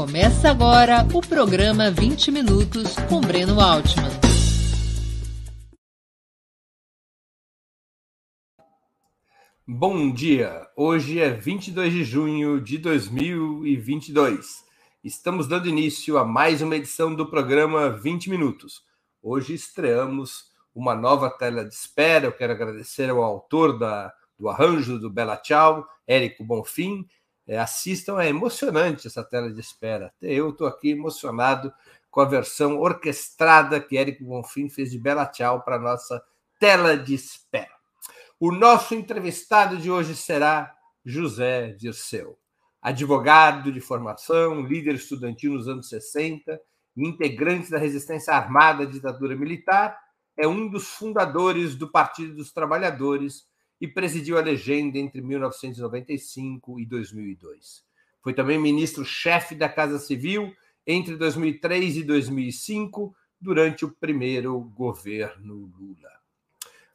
Começa agora o programa 20 Minutos com Breno Altman. Bom dia! Hoje é 22 de junho de 2022. Estamos dando início a mais uma edição do programa 20 Minutos. Hoje estreamos uma nova tela de espera. Eu quero agradecer ao autor da, do arranjo do Bela Tchau, Érico Bonfim, é, assistam, é emocionante essa tela de espera. Eu estou aqui emocionado com a versão orquestrada que Érico Bonfim fez de Bela Tchau para a nossa tela de espera. O nosso entrevistado de hoje será José Dirceu, advogado de formação, líder estudantil nos anos 60, integrante da resistência armada à ditadura militar, é um dos fundadores do Partido dos Trabalhadores e presidiu a legenda entre 1995 e 2002. Foi também ministro-chefe da Casa Civil entre 2003 e 2005, durante o primeiro governo Lula.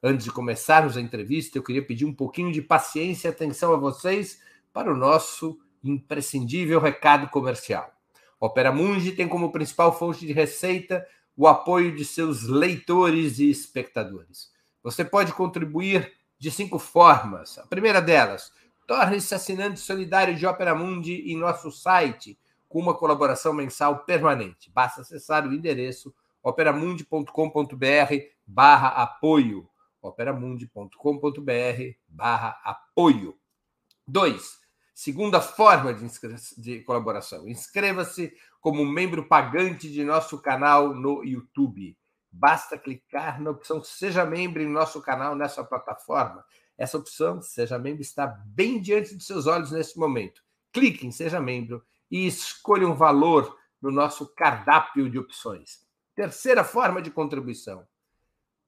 Antes de começarmos a entrevista, eu queria pedir um pouquinho de paciência e atenção a vocês para o nosso imprescindível recado comercial. Opera Mundi tem como principal fonte de receita o apoio de seus leitores e espectadores. Você pode contribuir de cinco formas. A primeira delas, torne-se assinante solidário de Opera Mundi em nosso site, com uma colaboração mensal permanente. Basta acessar o endereço operamundi.com.br barra apoio. operamundi.com.br barra apoio. Dois, segunda forma de, de colaboração. Inscreva-se como membro pagante de nosso canal no YouTube. Basta clicar na opção Seja Membro em nosso canal nessa plataforma. Essa opção, Seja Membro, está bem diante dos seus olhos nesse momento. Clique em Seja Membro e escolha um valor no nosso cardápio de opções. Terceira forma de contribuição.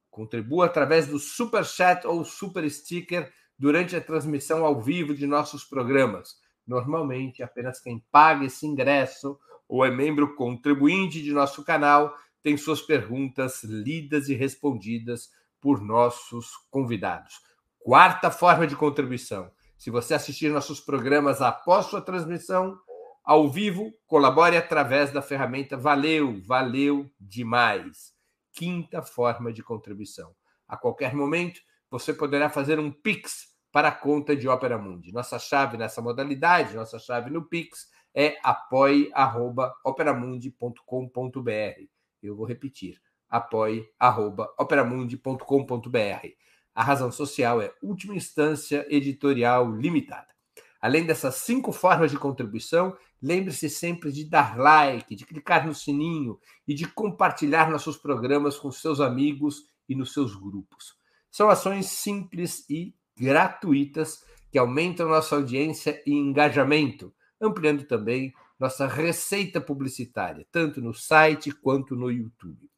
Contribua através do Super Chat ou Super Sticker durante a transmissão ao vivo de nossos programas. Normalmente, apenas quem paga esse ingresso ou é membro contribuinte de nosso canal tem suas perguntas lidas e respondidas por nossos convidados. Quarta forma de contribuição. Se você assistir nossos programas após sua transmissão ao vivo, colabore através da ferramenta Valeu, valeu demais. Quinta forma de contribuição. A qualquer momento, você poderá fazer um Pix para a conta de Opera Mundi. Nossa chave nessa modalidade, nossa chave no Pix é apoie.operamundi.com.br. Eu vou repetir: apoie.operamundi.com.br. A razão social é última instância editorial limitada. Além dessas cinco formas de contribuição, lembre-se sempre de dar like, de clicar no sininho e de compartilhar nossos programas com seus amigos e nos seus grupos. São ações simples e gratuitas que aumentam nossa audiência e engajamento, ampliando também nossa receita publicitária, tanto no site quanto no YouTube.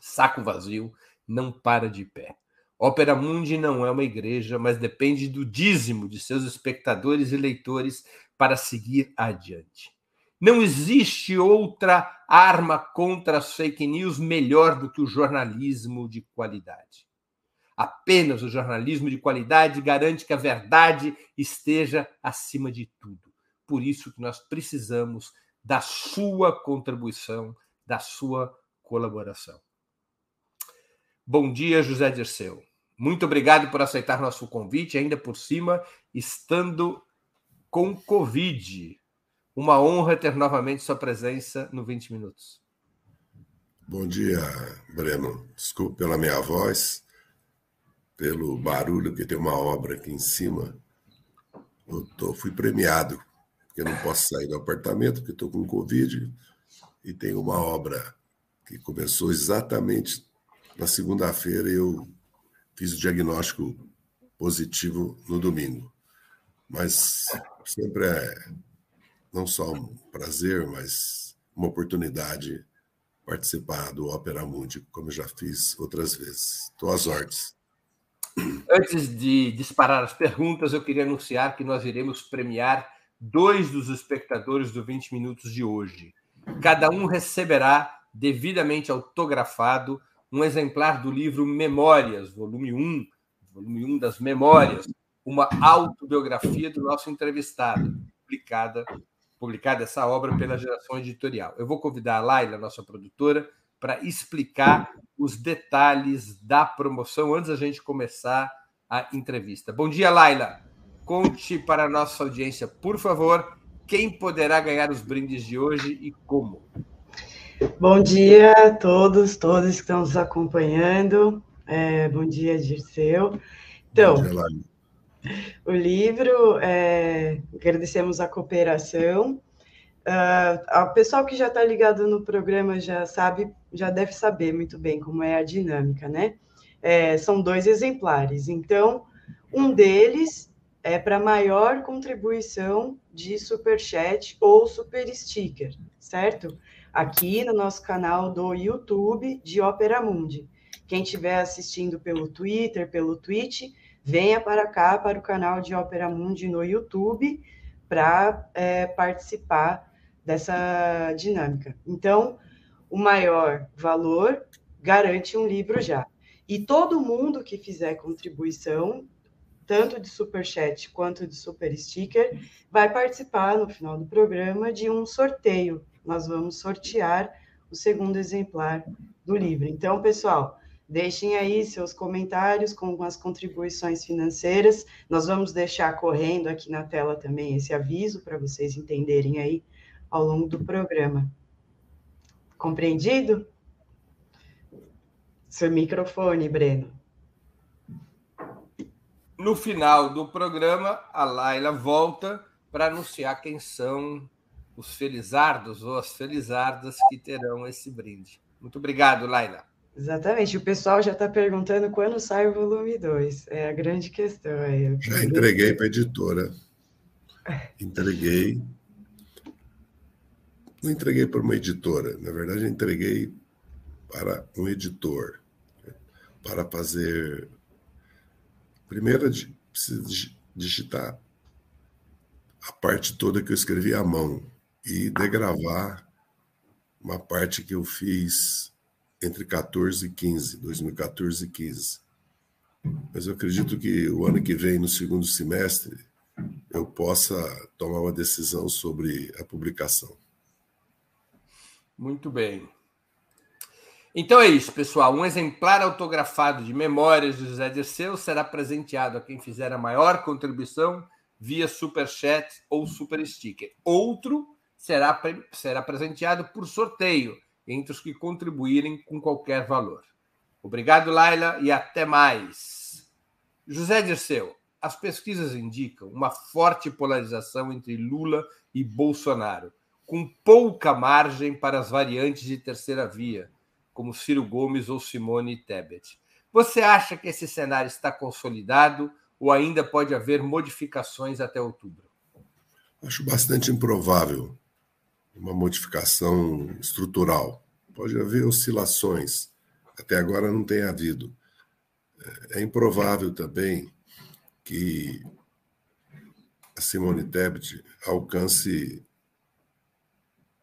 Saco vazio não para de pé. Ópera Mundi não é uma igreja, mas depende do dízimo de seus espectadores e leitores para seguir adiante. Não existe outra arma contra as fake news melhor do que o jornalismo de qualidade. Apenas o jornalismo de qualidade garante que a verdade esteja acima de tudo. Por isso que nós precisamos da sua contribuição, da sua colaboração. Bom dia, José Dirceu. Muito obrigado por aceitar nosso convite, ainda por cima, estando com Covid. Uma honra ter novamente sua presença no 20 Minutos. Bom dia, Breno. Desculpe pela minha voz, pelo barulho, que tem uma obra aqui em cima. Eu tô, fui premiado porque eu não posso sair do apartamento, porque estou com Covid, e tem uma obra que começou exatamente na segunda-feira e eu fiz o diagnóstico positivo no domingo. Mas sempre é não só um prazer, mas uma oportunidade participar do Opera Mundi, como já fiz outras vezes. Estou às ordens. Antes de disparar as perguntas, eu queria anunciar que nós iremos premiar dois dos espectadores do 20 Minutos de hoje. Cada um receberá, devidamente autografado, um exemplar do livro Memórias, volume 1, volume 1 das Memórias, uma autobiografia do nosso entrevistado, publicada publicada essa obra pela Geração Editorial. Eu vou convidar a Laila, nossa produtora, para explicar os detalhes da promoção antes da gente começar a entrevista. Bom dia, Laila. Conte para a nossa audiência, por favor, quem poderá ganhar os brindes de hoje e como. Bom dia a todos, todos que estão nos acompanhando. É, bom dia, Dirceu. Então, dia, o livro, é, agradecemos a cooperação. Uh, o pessoal que já está ligado no programa já sabe, já deve saber muito bem como é a dinâmica, né? É, são dois exemplares. Então, um deles é para maior contribuição de super chat ou super sticker, certo? Aqui no nosso canal do YouTube de Opera Mundi. Quem estiver assistindo pelo Twitter, pelo Twitch, venha para cá, para o canal de Opera Mundi no YouTube, para é, participar dessa dinâmica. Então, o maior valor garante um livro já. E todo mundo que fizer contribuição, tanto de super chat quanto de super sticker, vai participar no final do programa de um sorteio. Nós vamos sortear o segundo exemplar do livro. Então, pessoal, Deixem aí seus comentários com as contribuições financeiras. Nós vamos deixar correndo aqui na tela também esse aviso para vocês entenderem aí ao longo do programa. Compreendido? Seu microfone, Breno. No final do programa, a Laila volta para anunciar quem são os felizardos ou as felizardas que terão esse brinde. Muito obrigado, Laila. Exatamente. O pessoal já está perguntando quando sai o volume 2. É a grande questão aí. Já entreguei para a editora. Entreguei. Não entreguei para uma editora, na verdade, entreguei para um editor para fazer. Primeiro, precisa digitar a parte toda que eu escrevi à mão e degravar uma parte que eu fiz entre 14 e 15, 2014 e 15. Mas eu acredito que o ano que vem, no segundo semestre, eu possa tomar uma decisão sobre a publicação. Muito bem. Então é isso, pessoal. Um exemplar autografado de Memórias de José Dirceu será presenteado a quem fizer a maior contribuição via Super Chat ou Super Sticker. Outro será, será presenteado por sorteio entre os que contribuírem com qualquer valor. Obrigado, Laila, e até mais. José Dirceu, as pesquisas indicam uma forte polarização entre Lula e Bolsonaro, com pouca margem para as variantes de terceira via, como Ciro Gomes ou Simone Tebet. Você acha que esse cenário está consolidado ou ainda pode haver modificações até outubro? Acho bastante improvável uma modificação estrutural. Pode haver oscilações. Até agora não tem havido. É improvável também que a Simone Tebet alcance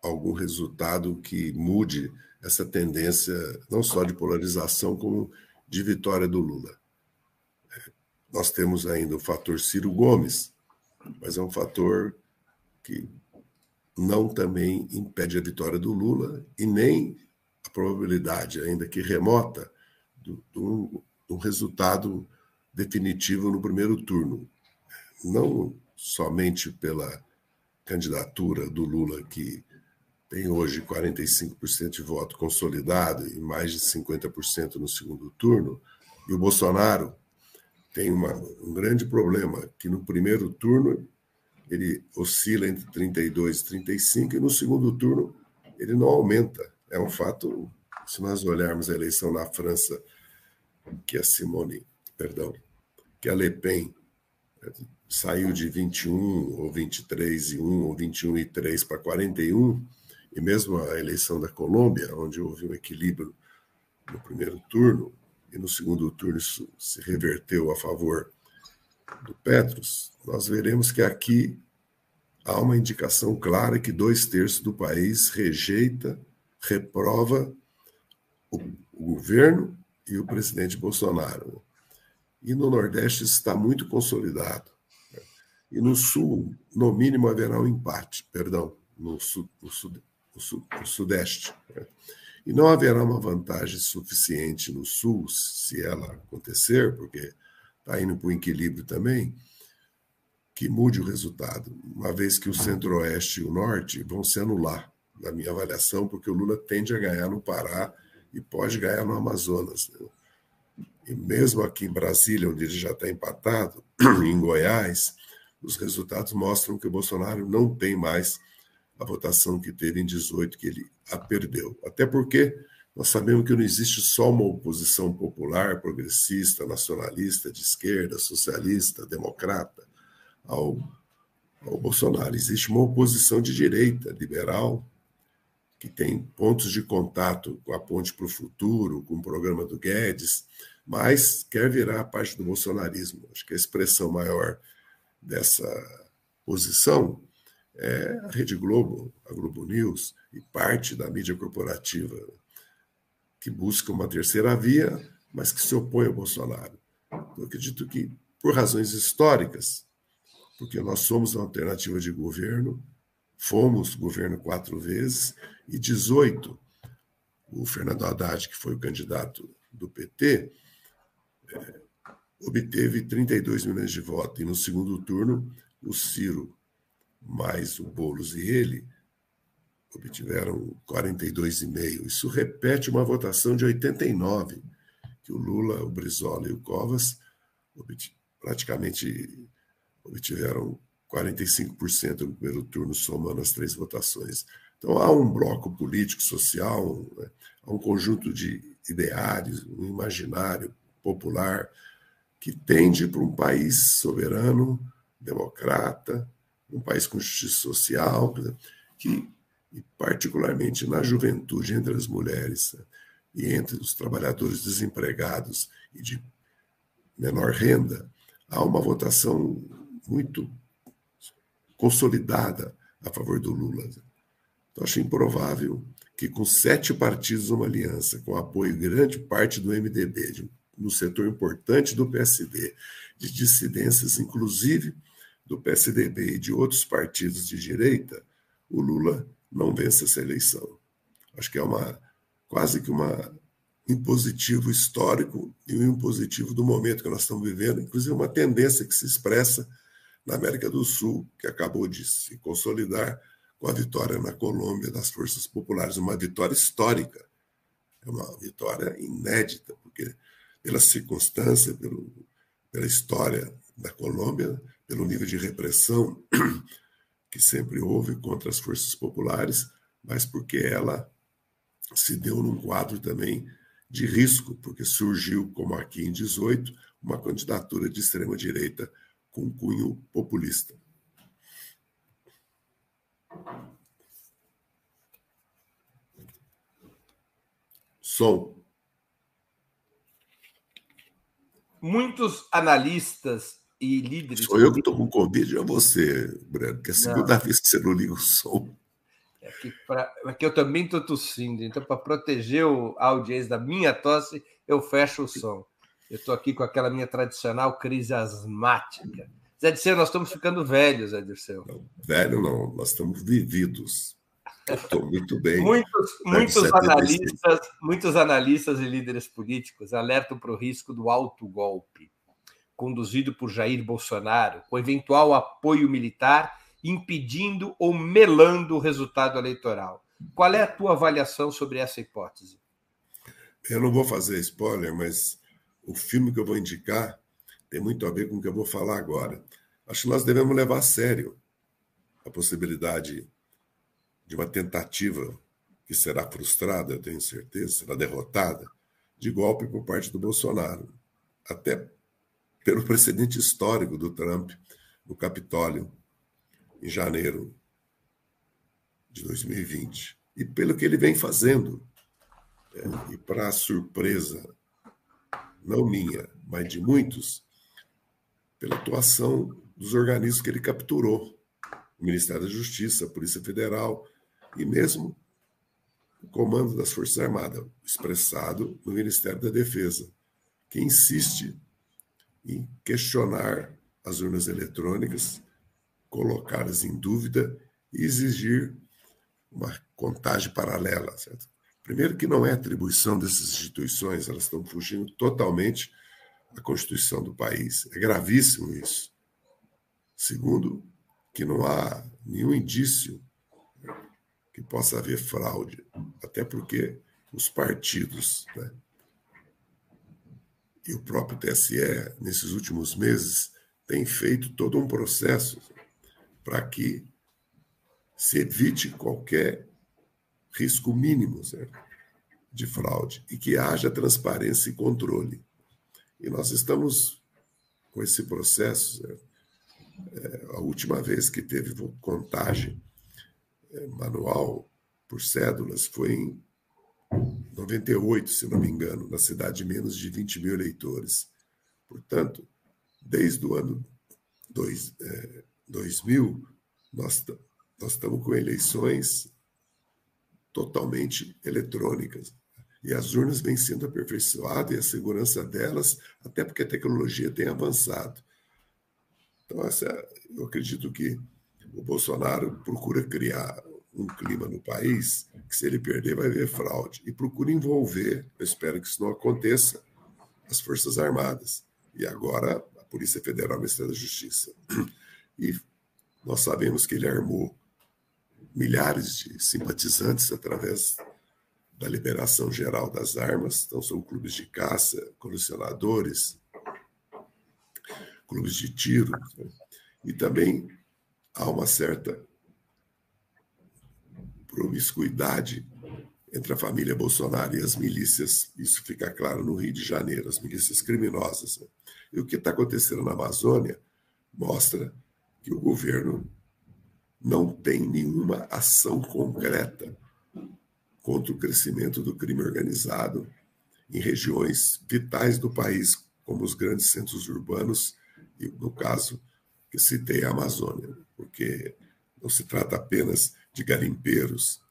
algum resultado que mude essa tendência não só de polarização como de vitória do Lula. É, nós temos ainda o fator Ciro Gomes, mas é um fator que não também impede a vitória do Lula e nem a probabilidade, ainda que remota, de um, resultado definitivo no primeiro turno. Não somente pela candidatura do Lula, que tem hoje 45% de voto consolidado e mais de 50% no segundo turno, e o Bolsonaro tem uma, um grande problema, que no primeiro turno ele oscila entre 32 e 35, e no segundo turno ele não aumenta. É um fato, se nós olharmos a eleição na França, que a Simone, perdão, que a Le Pen eh, saiu de 21 ou 23 e 1 ou 21 e 3 para 41, e mesmo a eleição da Colômbia, onde houve um equilíbrio no primeiro turno, e no segundo turno isso se reverteu a favor do Petros, nós veremos que aqui há uma indicação clara que dois terços do país rejeita, reprova o, o governo e o presidente Bolsonaro. E no Nordeste está muito consolidado. e no Sul, no mínimo, haverá um empate, perdão, no, sul, no, sud, sul, no Sudeste. Né? E não haverá uma vantagem suficiente no Sul, se ela acontecer, porque está indo para o equilíbrio também, que mude o resultado, uma vez que o Centro-Oeste e o Norte vão se anular, na minha avaliação, porque o Lula tende a ganhar no Pará e pode ganhar no Amazonas. Né? E mesmo aqui em Brasília, onde ele já está empatado, em Goiás, os resultados mostram que o Bolsonaro não tem mais a votação que teve em 18, que ele a perdeu. Até porque nós sabemos que não existe só uma oposição popular, progressista, nacionalista, de esquerda, socialista, democrata ao, ao Bolsonaro. Existe uma oposição de direita, liberal, que tem pontos de contato com a Ponte para o Futuro, com o programa do Guedes, mas quer virar parte do bolsonarismo. Acho que a expressão maior dessa posição é a Rede Globo, a Globo News e parte da mídia corporativa que busca uma terceira via, mas que se opõe ao Bolsonaro. Eu acredito que, por razões históricas, porque nós somos uma alternativa de governo, fomos governo quatro vezes, e 18, o Fernando Haddad, que foi o candidato do PT, é, obteve 32 milhões de votos. E no segundo turno, o Ciro, mais o Boulos e ele, obtiveram 42,5. Isso repete uma votação de 89, que o Lula, o Brizola e o Covas praticamente obtiveram 45% no primeiro turno, somando as três votações. Então, há um bloco político, social, né? há um conjunto de ideários, um imaginário popular que tende para um país soberano, democrata, um país com justiça social, que, e particularmente na juventude, entre as mulheres né? e entre os trabalhadores desempregados e de menor renda, há uma votação muito consolidada a favor do Lula. Então, acho improvável que, com sete partidos uma aliança, com apoio grande parte do MDB, de, no setor importante do PSD, de dissidências, inclusive do PSDB e de outros partidos de direita, o Lula não vence essa eleição. Acho que é uma quase que uma impositivo histórico e um impositivo do momento que nós estamos vivendo, inclusive uma tendência que se expressa na América do Sul, que acabou de se consolidar com a vitória na Colômbia das forças populares, uma vitória histórica, é uma vitória inédita, porque pela circunstância, pelo, pela história da Colômbia, pelo nível de repressão que sempre houve contra as forças populares, mas porque ela se deu num quadro também de risco, porque surgiu, como aqui em 18, uma candidatura de extrema-direita com cunho populista. Som. Muitos analistas e líderes. Sou eu que estou com Covid, é você, Breno, que é a segunda não. vez que você não liga o som. É que, pra, é que eu também estou tossindo, então, para proteger o, a audiência da minha tosse, eu fecho o som. Eu estou aqui com aquela minha tradicional crise asmática. Zé Dirceu, nós estamos ficando velhos, Zé Dirceu. Não, velho não, nós estamos vividos. Estou muito bem. muitos, muitos analistas, muitos analistas e líderes políticos alertam para o risco do alto golpe, conduzido por Jair Bolsonaro, com eventual apoio militar, impedindo ou melando o resultado eleitoral. Qual é a tua avaliação sobre essa hipótese? Eu não vou fazer spoiler, mas o filme que eu vou indicar tem muito a ver com o que eu vou falar agora. Acho que nós devemos levar a sério a possibilidade de uma tentativa que será frustrada, eu tenho certeza, será derrotada, de golpe por parte do Bolsonaro. Até pelo precedente histórico do Trump no Capitólio, em janeiro de 2020. E pelo que ele vem fazendo. É, e para surpresa não minha, mas de muitos, pela atuação dos organismos que ele capturou o Ministério da Justiça, a Polícia Federal e mesmo o Comando das Forças Armadas, expressado no Ministério da Defesa, que insiste em questionar as urnas eletrônicas colocá-las em dúvida e exigir uma contagem paralela. Certo? Primeiro, que não é atribuição dessas instituições, elas estão fugindo totalmente da Constituição do país. É gravíssimo isso. Segundo, que não há nenhum indício que possa haver fraude, até porque os partidos né, e o próprio TSE, nesses últimos meses, têm feito todo um processo para que se evite qualquer risco mínimo certo? de fraude e que haja transparência e controle. E nós estamos com esse processo. É, a última vez que teve contagem é, manual por cédulas foi em 98, se não me engano, na cidade de menos de 20 mil eleitores. Portanto, desde o ano dois, é, 2000, nós, nós estamos com eleições totalmente eletrônicas. E as urnas vêm sendo aperfeiçoadas e a segurança delas, até porque a tecnologia tem avançado. Então, essa, eu acredito que o Bolsonaro procura criar um clima no país que, se ele perder, vai haver fraude. E procura envolver, eu espero que isso não aconteça, as Forças Armadas. E agora a Polícia Federal o Ministério da Justiça. E nós sabemos que ele armou milhares de simpatizantes através da liberação geral das armas. Então, são clubes de caça, colecionadores, clubes de tiro. E também há uma certa promiscuidade entre a família Bolsonaro e as milícias. Isso fica claro no Rio de Janeiro, as milícias criminosas. Né? E o que está acontecendo na Amazônia mostra que o governo não tem nenhuma ação concreta contra o crescimento do crime organizado em regiões vitais do país, como os grandes centros urbanos e, no caso, que citei a Amazônia, porque não se trata apenas de garimpeiros.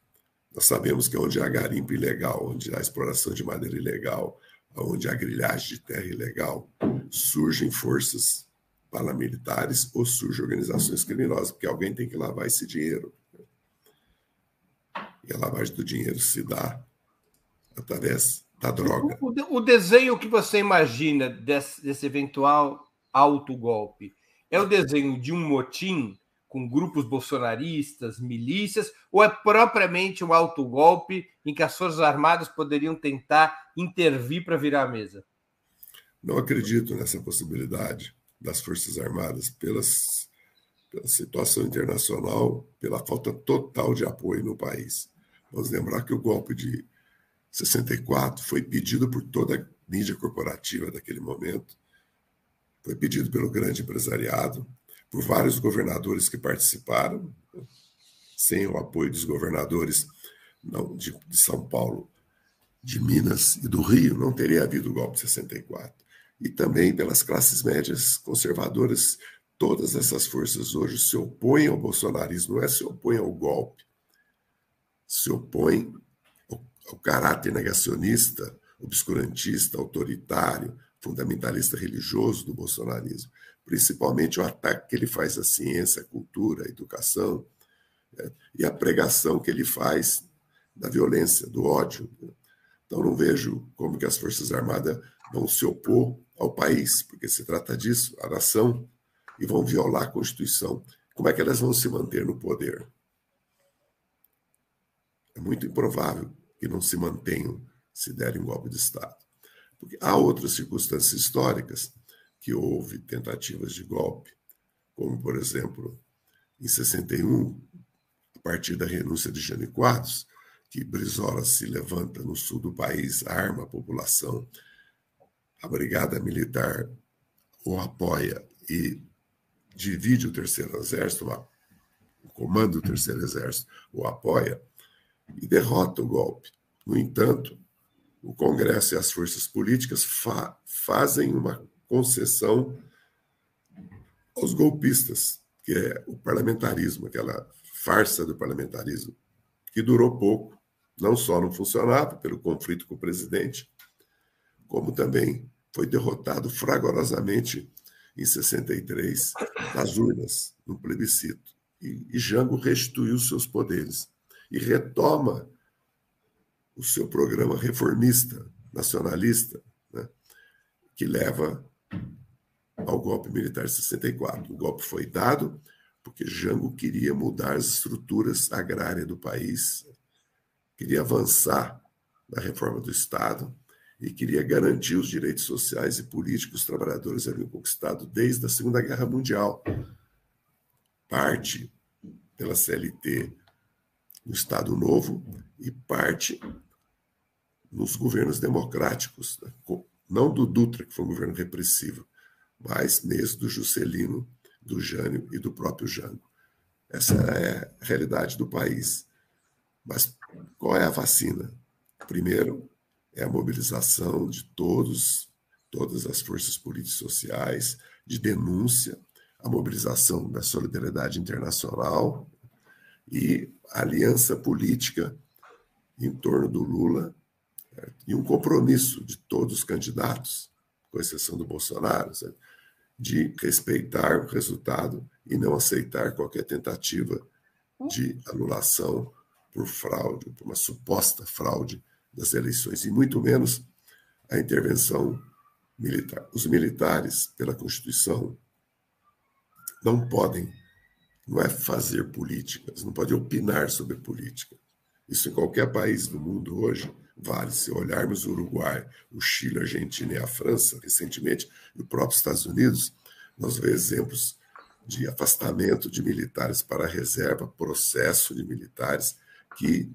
Nós sabemos que onde há garimpo ilegal, onde há exploração de madeira ilegal, onde há grilhagem de terra ilegal, surgem forças paramilitares ou surgem organizações criminosas, porque alguém tem que lavar esse dinheiro. E a lavagem do dinheiro se dá através da droga. O, o desenho que você imagina desse, desse eventual autogolpe é o desenho de um motim com grupos bolsonaristas, milícias, ou é propriamente um autogolpe em que as Forças Armadas poderiam tentar intervir para virar a mesa? Não acredito nessa possibilidade das Forças Armadas pelas, pela situação internacional, pela falta total de apoio no país. Vamos lembrar que o golpe de 64 foi pedido por toda a mídia corporativa daquele momento, foi pedido pelo grande empresariado, por vários governadores que participaram, sem o apoio dos governadores não, de, de São Paulo, de Minas e do Rio, não teria havido o golpe de 64. E também pelas classes médias conservadoras, todas essas forças hoje se opõem ao bolsonarismo, não é se opõem ao golpe, se opõem ao, ao caráter negacionista, obscurantista, autoritário, fundamentalista religioso do bolsonarismo principalmente o ataque que ele faz à ciência, à cultura, à educação, né? e a pregação que ele faz da violência, do ódio. Né? Então, não vejo como que as Forças Armadas vão se opor ao país, porque se trata disso, a nação, e vão violar a Constituição. Como é que elas vão se manter no poder? É muito improvável que não se mantenham se derem um golpe de Estado. Porque há outras circunstâncias históricas que houve tentativas de golpe, como, por exemplo, em 61, a partir da renúncia de Jânio Quadros, que Brizola se levanta no sul do país, arma a população, a brigada militar o apoia e divide o terceiro exército, o comando do terceiro exército o apoia e derrota o golpe. No entanto, o Congresso e as forças políticas fa fazem uma concessão aos golpistas, que é o parlamentarismo, aquela farsa do parlamentarismo, que durou pouco, não só não funcionava pelo conflito com o presidente, como também foi derrotado fragorosamente em 63 nas urnas, no plebiscito. E, e Jango restituiu seus poderes e retoma o seu programa reformista, nacionalista, né, que leva ao golpe militar de 64. O golpe foi dado porque Jango queria mudar as estruturas agrárias do país, queria avançar na reforma do Estado e queria garantir os direitos sociais e políticos que os trabalhadores haviam conquistado desde a Segunda Guerra Mundial. Parte pela CLT no Estado Novo e parte nos governos democráticos, né? Não do Dutra, que foi um governo repressivo, mas mesmo do Juscelino, do Jânio e do próprio Jango. Essa é a realidade do país. Mas qual é a vacina? Primeiro, é a mobilização de todos, todas as forças políticas e sociais, de denúncia, a mobilização da solidariedade internacional e aliança política em torno do Lula e um compromisso de todos os candidatos, com exceção do Bolsonaro, sabe? de respeitar o resultado e não aceitar qualquer tentativa de anulação por fraude, por uma suposta fraude das eleições, e muito menos a intervenção militar. Os militares, pela Constituição, não podem, não é fazer políticas, não podem opinar sobre política. Isso em qualquer país do mundo hoje vale. Se olharmos o Uruguai, o Chile, a Argentina e a França, recentemente, e o próprio Estados Unidos, nós vemos exemplos de afastamento de militares para a reserva, processo de militares que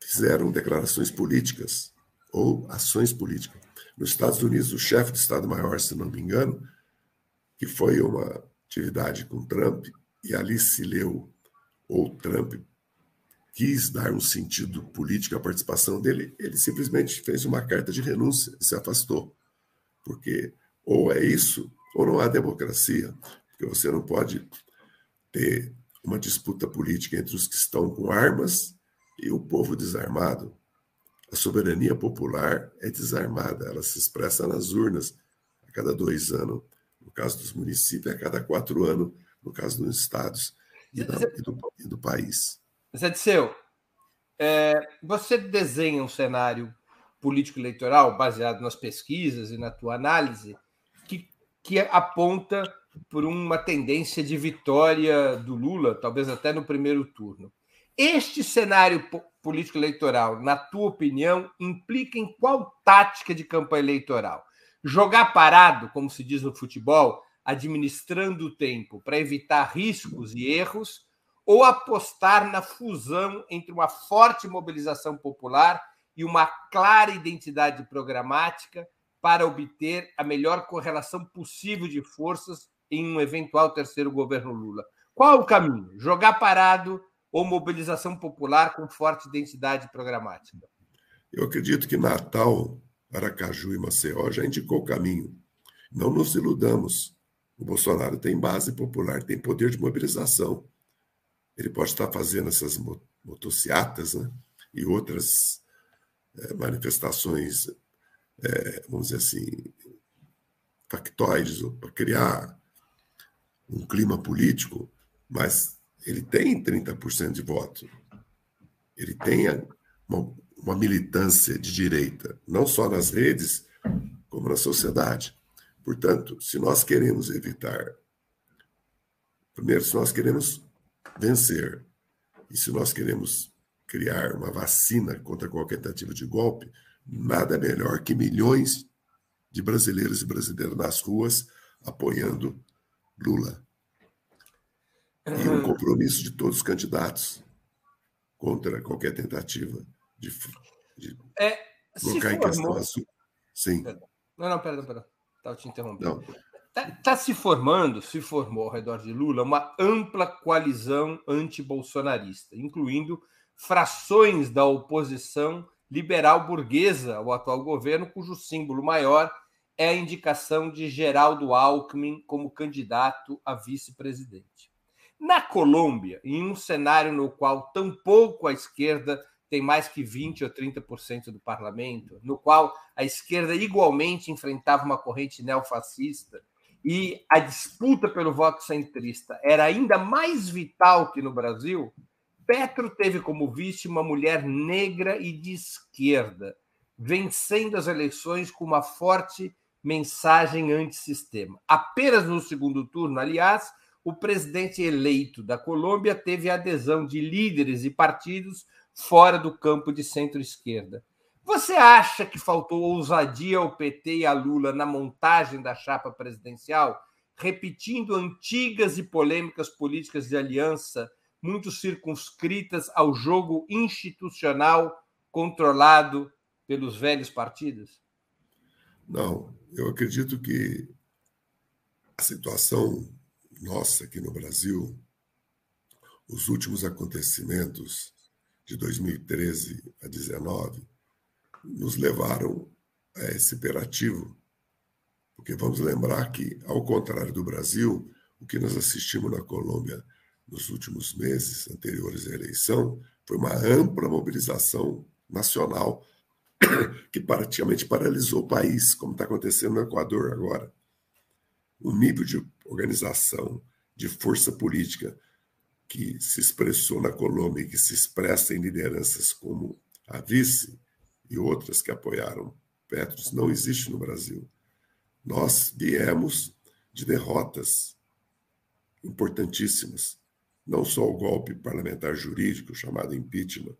fizeram declarações políticas ou ações políticas. Nos Estados Unidos, o chefe de Estado-Maior, se não me engano, que foi uma atividade com Trump, e ali se leu, ou Trump quis dar um sentido político à participação dele, ele simplesmente fez uma carta de renúncia e se afastou. Porque ou é isso, ou não há democracia. Porque você não pode ter uma disputa política entre os que estão com armas e o povo desarmado. A soberania popular é desarmada, ela se expressa nas urnas a cada dois anos, no caso dos municípios, a cada quatro anos, no caso dos estados e, da, e, do, e do, país. Zé Disseu, é, você desenha um cenário político-eleitoral baseado nas pesquisas e na tua análise que, que aponta por uma tendência de vitória do Lula, talvez até no primeiro turno. Este cenário político-eleitoral, na tua opinião, implica em qual tática de campanha eleitoral? Jogar parado, como se diz no futebol, administrando o tempo para evitar riscos e erros, ou apostar na fusão entre uma forte mobilização popular e uma clara identidade programática para obter a melhor correlação possível de forças em um eventual terceiro governo Lula. Qual o caminho? Jogar parado ou mobilização popular com forte identidade programática? Eu acredito que Natal, Aracaju e Maceió já indicou o caminho. Não nos iludamos. O Bolsonaro tem base popular, tem poder de mobilização. Ele pode estar fazendo essas motociatas né? e outras é, manifestações, é, vamos dizer assim, factoides, para criar um clima político, mas ele tem 30% de voto. Ele tem uma, uma militância de direita, não só nas redes, como na sociedade. Portanto, se nós queremos evitar, primeiro, se nós queremos vencer, e se nós queremos criar uma vacina contra qualquer tentativa de golpe, nada melhor que milhões de brasileiros e brasileiras nas ruas apoiando Lula e um compromisso de todos os candidatos contra qualquer tentativa de, de é, colocar em questão a sua. Sim. Não, não, perdão, perdão. Estava te interrompendo. Está tá se formando, se formou ao redor de Lula, uma ampla coalizão antibolsonarista, incluindo frações da oposição liberal burguesa ao atual governo, cujo símbolo maior é a indicação de Geraldo Alckmin como candidato a vice-presidente. Na Colômbia, em um cenário no qual tampouco a esquerda tem mais que 20 ou 30% do parlamento, no qual a esquerda igualmente enfrentava uma corrente neofascista e a disputa pelo voto centrista era ainda mais vital que no Brasil, Petro teve como vítima uma mulher negra e de esquerda, vencendo as eleições com uma forte mensagem antissistema. Apenas no segundo turno, aliás, o presidente eleito da Colômbia teve a adesão de líderes e partidos fora do campo de centro-esquerda. Você acha que faltou ousadia ao PT e a Lula na montagem da chapa presidencial, repetindo antigas e polêmicas políticas de aliança, muito circunscritas ao jogo institucional controlado pelos velhos partidos? Não, eu acredito que a situação nossa aqui no Brasil, os últimos acontecimentos de 2013 a 2019 nos levaram a esse imperativo. Porque vamos lembrar que, ao contrário do Brasil, o que nós assistimos na Colômbia nos últimos meses anteriores à eleição foi uma ampla mobilização nacional que praticamente paralisou o país, como está acontecendo no Equador agora. O nível de organização, de força política que se expressou na Colômbia e que se expressa em lideranças como a vice e outras que apoiaram Petros não existe no Brasil. Nós viemos de derrotas importantíssimas, não só o golpe parlamentar jurídico chamado impeachment,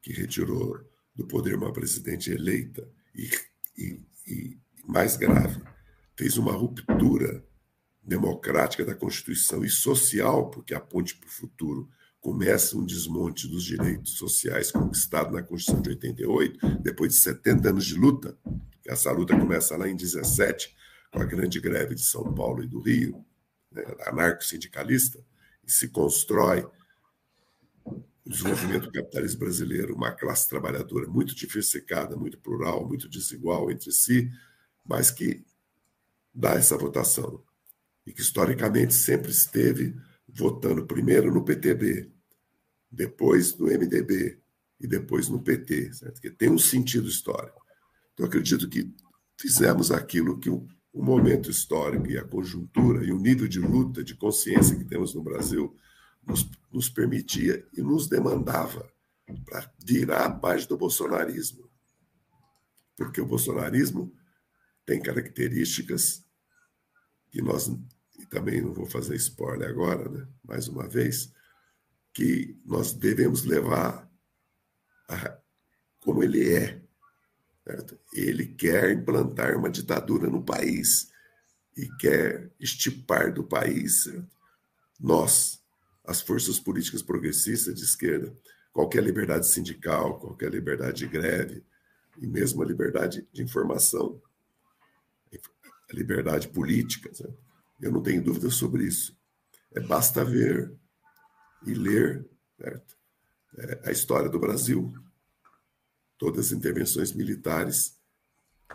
que retirou do poder uma presidente eleita e, e, e mais grave, fez uma ruptura democrática da Constituição e social, porque a ponte para o futuro começa um desmonte dos direitos sociais conquistados na Constituição de 88, depois de 70 anos de luta. Essa luta começa lá em 17, com a grande greve de São Paulo e do Rio, né, anarco-sindicalista, e se constrói o desenvolvimento do capitalismo brasileiro, uma classe trabalhadora muito diversificada, muito plural, muito desigual entre si, mas que dá essa votação e que historicamente sempre esteve votando primeiro no PTB, depois no MDB e depois no PT, certo? que tem um sentido histórico. Então, acredito que fizemos aquilo que o, o momento histórico e a conjuntura e o nível de luta, de consciência que temos no Brasil nos, nos permitia e nos demandava para virar a página do bolsonarismo. Porque o bolsonarismo tem características que nós e também não vou fazer spoiler agora, né? mais uma vez, que nós devemos levar a, como ele é. Certo? Ele quer implantar uma ditadura no país e quer estipar do país certo? nós, as forças políticas progressistas de esquerda, qualquer liberdade sindical, qualquer liberdade de greve e mesmo a liberdade de informação, a liberdade política. Certo? Eu não tenho dúvida sobre isso. É, basta ver e ler certo? É, a história do Brasil, todas as intervenções militares,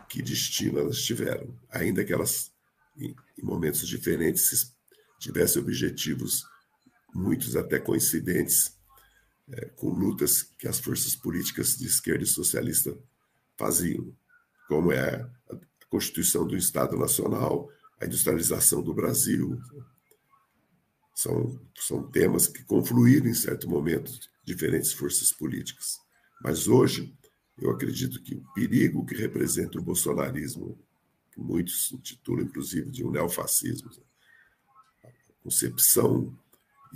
que destino elas tiveram, ainda que elas, em, em momentos diferentes, tivessem objetivos, muitos até coincidentes, é, com lutas que as forças políticas de esquerda e socialista faziam, como é a Constituição do Estado Nacional, a industrialização do Brasil. São, são temas que confluíram em certo momento diferentes forças políticas. Mas hoje, eu acredito que o perigo que representa o bolsonarismo, que muitos intitulam inclusive de um neofascismo, a concepção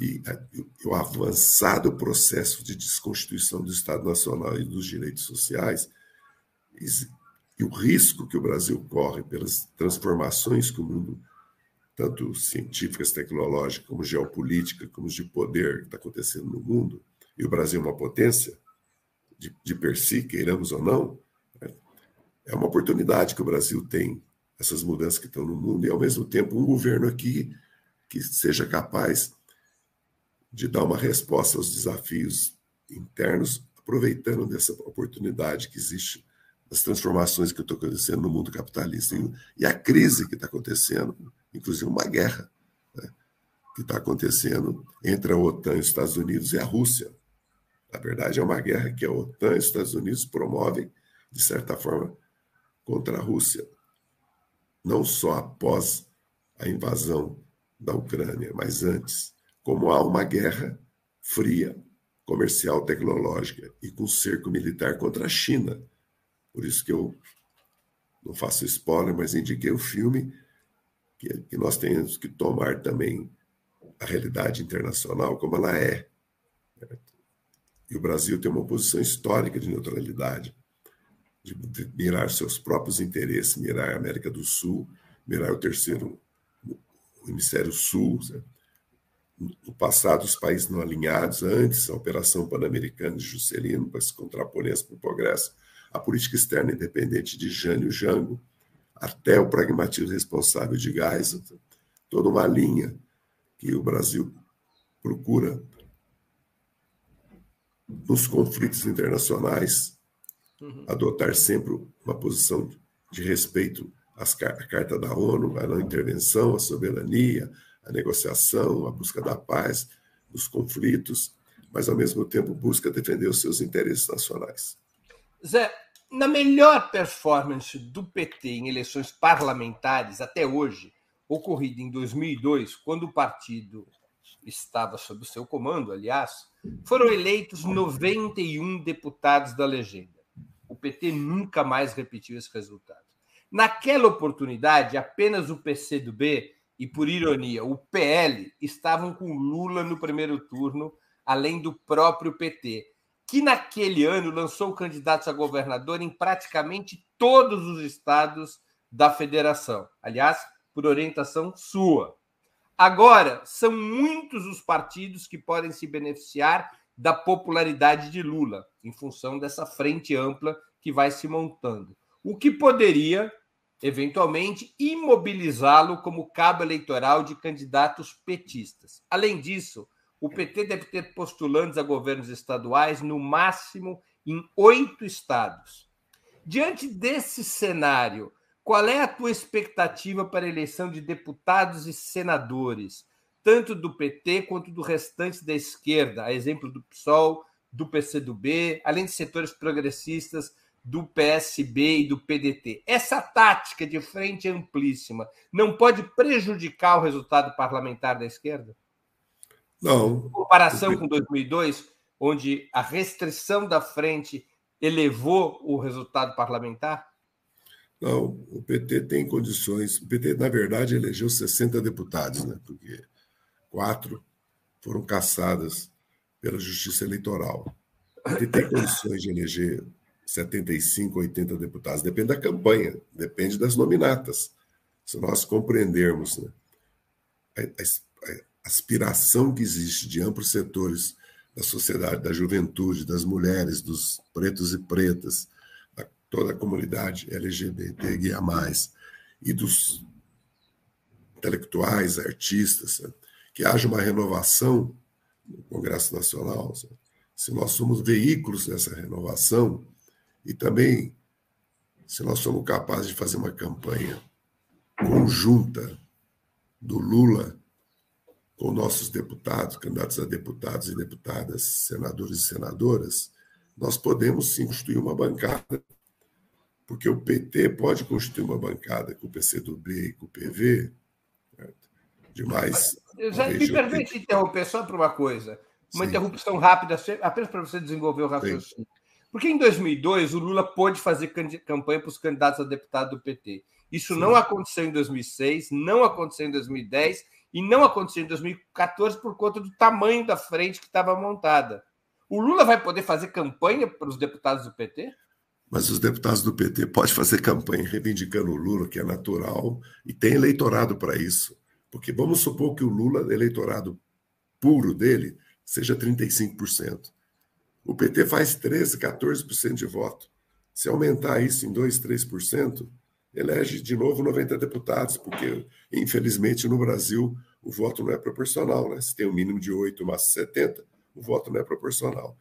e, e o avançado processo de desconstituição do Estado Nacional e dos direitos sociais e o risco que o Brasil corre pelas transformações que o mundo, tanto científicas, tecnológicas, como geopolítica, como de poder, que está acontecendo no mundo, e o Brasil é uma potência, de, de per si, queiramos ou não, né? é uma oportunidade que o Brasil tem, essas mudanças que estão no mundo, e ao mesmo tempo um governo aqui que seja capaz de dar uma resposta aos desafios internos, aproveitando dessa oportunidade que existe das transformações que estão acontecendo no mundo capitalista e a crise que está acontecendo, inclusive uma guerra né, que está acontecendo entre a OTAN, os Estados Unidos e a Rússia. Na verdade, é uma guerra que a OTAN e os Estados Unidos promovem, de certa forma, contra a Rússia. Não só após a invasão da Ucrânia, mas antes. Como há uma guerra fria, comercial, tecnológica e com cerco militar contra a China. Por isso que eu não faço spoiler, mas indiquei o filme que, que nós temos que tomar também a realidade internacional como ela é. E o Brasil tem uma posição histórica de neutralidade, de mirar seus próprios interesses, mirar a América do Sul, mirar o terceiro, o hemisfério sul. No passado, os países não alinhados, antes, a Operação Pan-Americana de Juscelino, para se contrapor para o progresso, a política externa independente de Jânio Jango, até o pragmatismo responsável de Geisel, toda uma linha que o Brasil procura nos conflitos internacionais uhum. adotar sempre uma posição de respeito à Carta da ONU, à não intervenção, à soberania, à negociação, à busca da paz, dos conflitos, mas ao mesmo tempo busca defender os seus interesses nacionais. Zé, na melhor performance do PT em eleições parlamentares até hoje, ocorrida em 2002, quando o partido estava sob o seu comando, aliás, foram eleitos 91 deputados da legenda. O PT nunca mais repetiu esse resultado. Naquela oportunidade, apenas o PCdoB e, por ironia, o PL estavam com Lula no primeiro turno, além do próprio PT, que naquele ano lançou candidatos a governador em praticamente todos os estados da federação. Aliás, por orientação sua. Agora, são muitos os partidos que podem se beneficiar da popularidade de Lula, em função dessa frente ampla que vai se montando. O que poderia, eventualmente, imobilizá-lo como cabo eleitoral de candidatos petistas. Além disso, o PT deve ter postulantes a governos estaduais, no máximo em oito estados. Diante desse cenário, qual é a tua expectativa para a eleição de deputados e senadores, tanto do PT quanto do restante da esquerda, a exemplo do PSOL, do PCdoB, além de setores progressistas do PSB e do PDT? Essa tática de frente amplíssima não pode prejudicar o resultado parlamentar da esquerda? Não. Em comparação com 2002, onde a restrição da frente elevou o resultado parlamentar? Não, o PT tem condições. O PT, na verdade, elegeu 60 deputados, né? porque quatro foram caçadas pela Justiça Eleitoral. O PT tem condições de eleger 75, 80 deputados. Depende da campanha, depende das nominatas. Se nós compreendermos né, aspiração que existe de amplos setores da sociedade, da juventude, das mulheres, dos pretos e pretas, toda a comunidade LGBTQIA+, e dos intelectuais, artistas, que haja uma renovação no Congresso Nacional, se nós somos veículos dessa renovação e também se nós somos capazes de fazer uma campanha conjunta do Lula com nossos deputados, candidatos a deputados e deputadas, senadores e senadoras, nós podemos sim construir uma bancada porque o PT pode constituir uma bancada com o PCdoB e com o PV, certo? de mais. Já me permite interromper só para uma coisa, uma Sim. interrupção rápida, apenas para você desenvolver o raciocínio. Sim. Porque em 2002 o Lula pôde fazer campanha para os candidatos a deputado do PT. Isso Sim. não aconteceu em 2006, não aconteceu em 2010 e não aconteceu em 2014 por conta do tamanho da frente que estava montada. O Lula vai poder fazer campanha para os deputados do PT? Mas os deputados do PT podem fazer campanha reivindicando o Lula, que é natural, e tem eleitorado para isso. Porque vamos supor que o Lula, eleitorado puro dele, seja 35%. O PT faz 13%, 14% de voto. Se aumentar isso em 2%, 3%, elege de novo 90 deputados, porque, infelizmente, no Brasil, o voto não é proporcional. Né? Se tem um mínimo de 8, mas 70, o voto não é proporcional.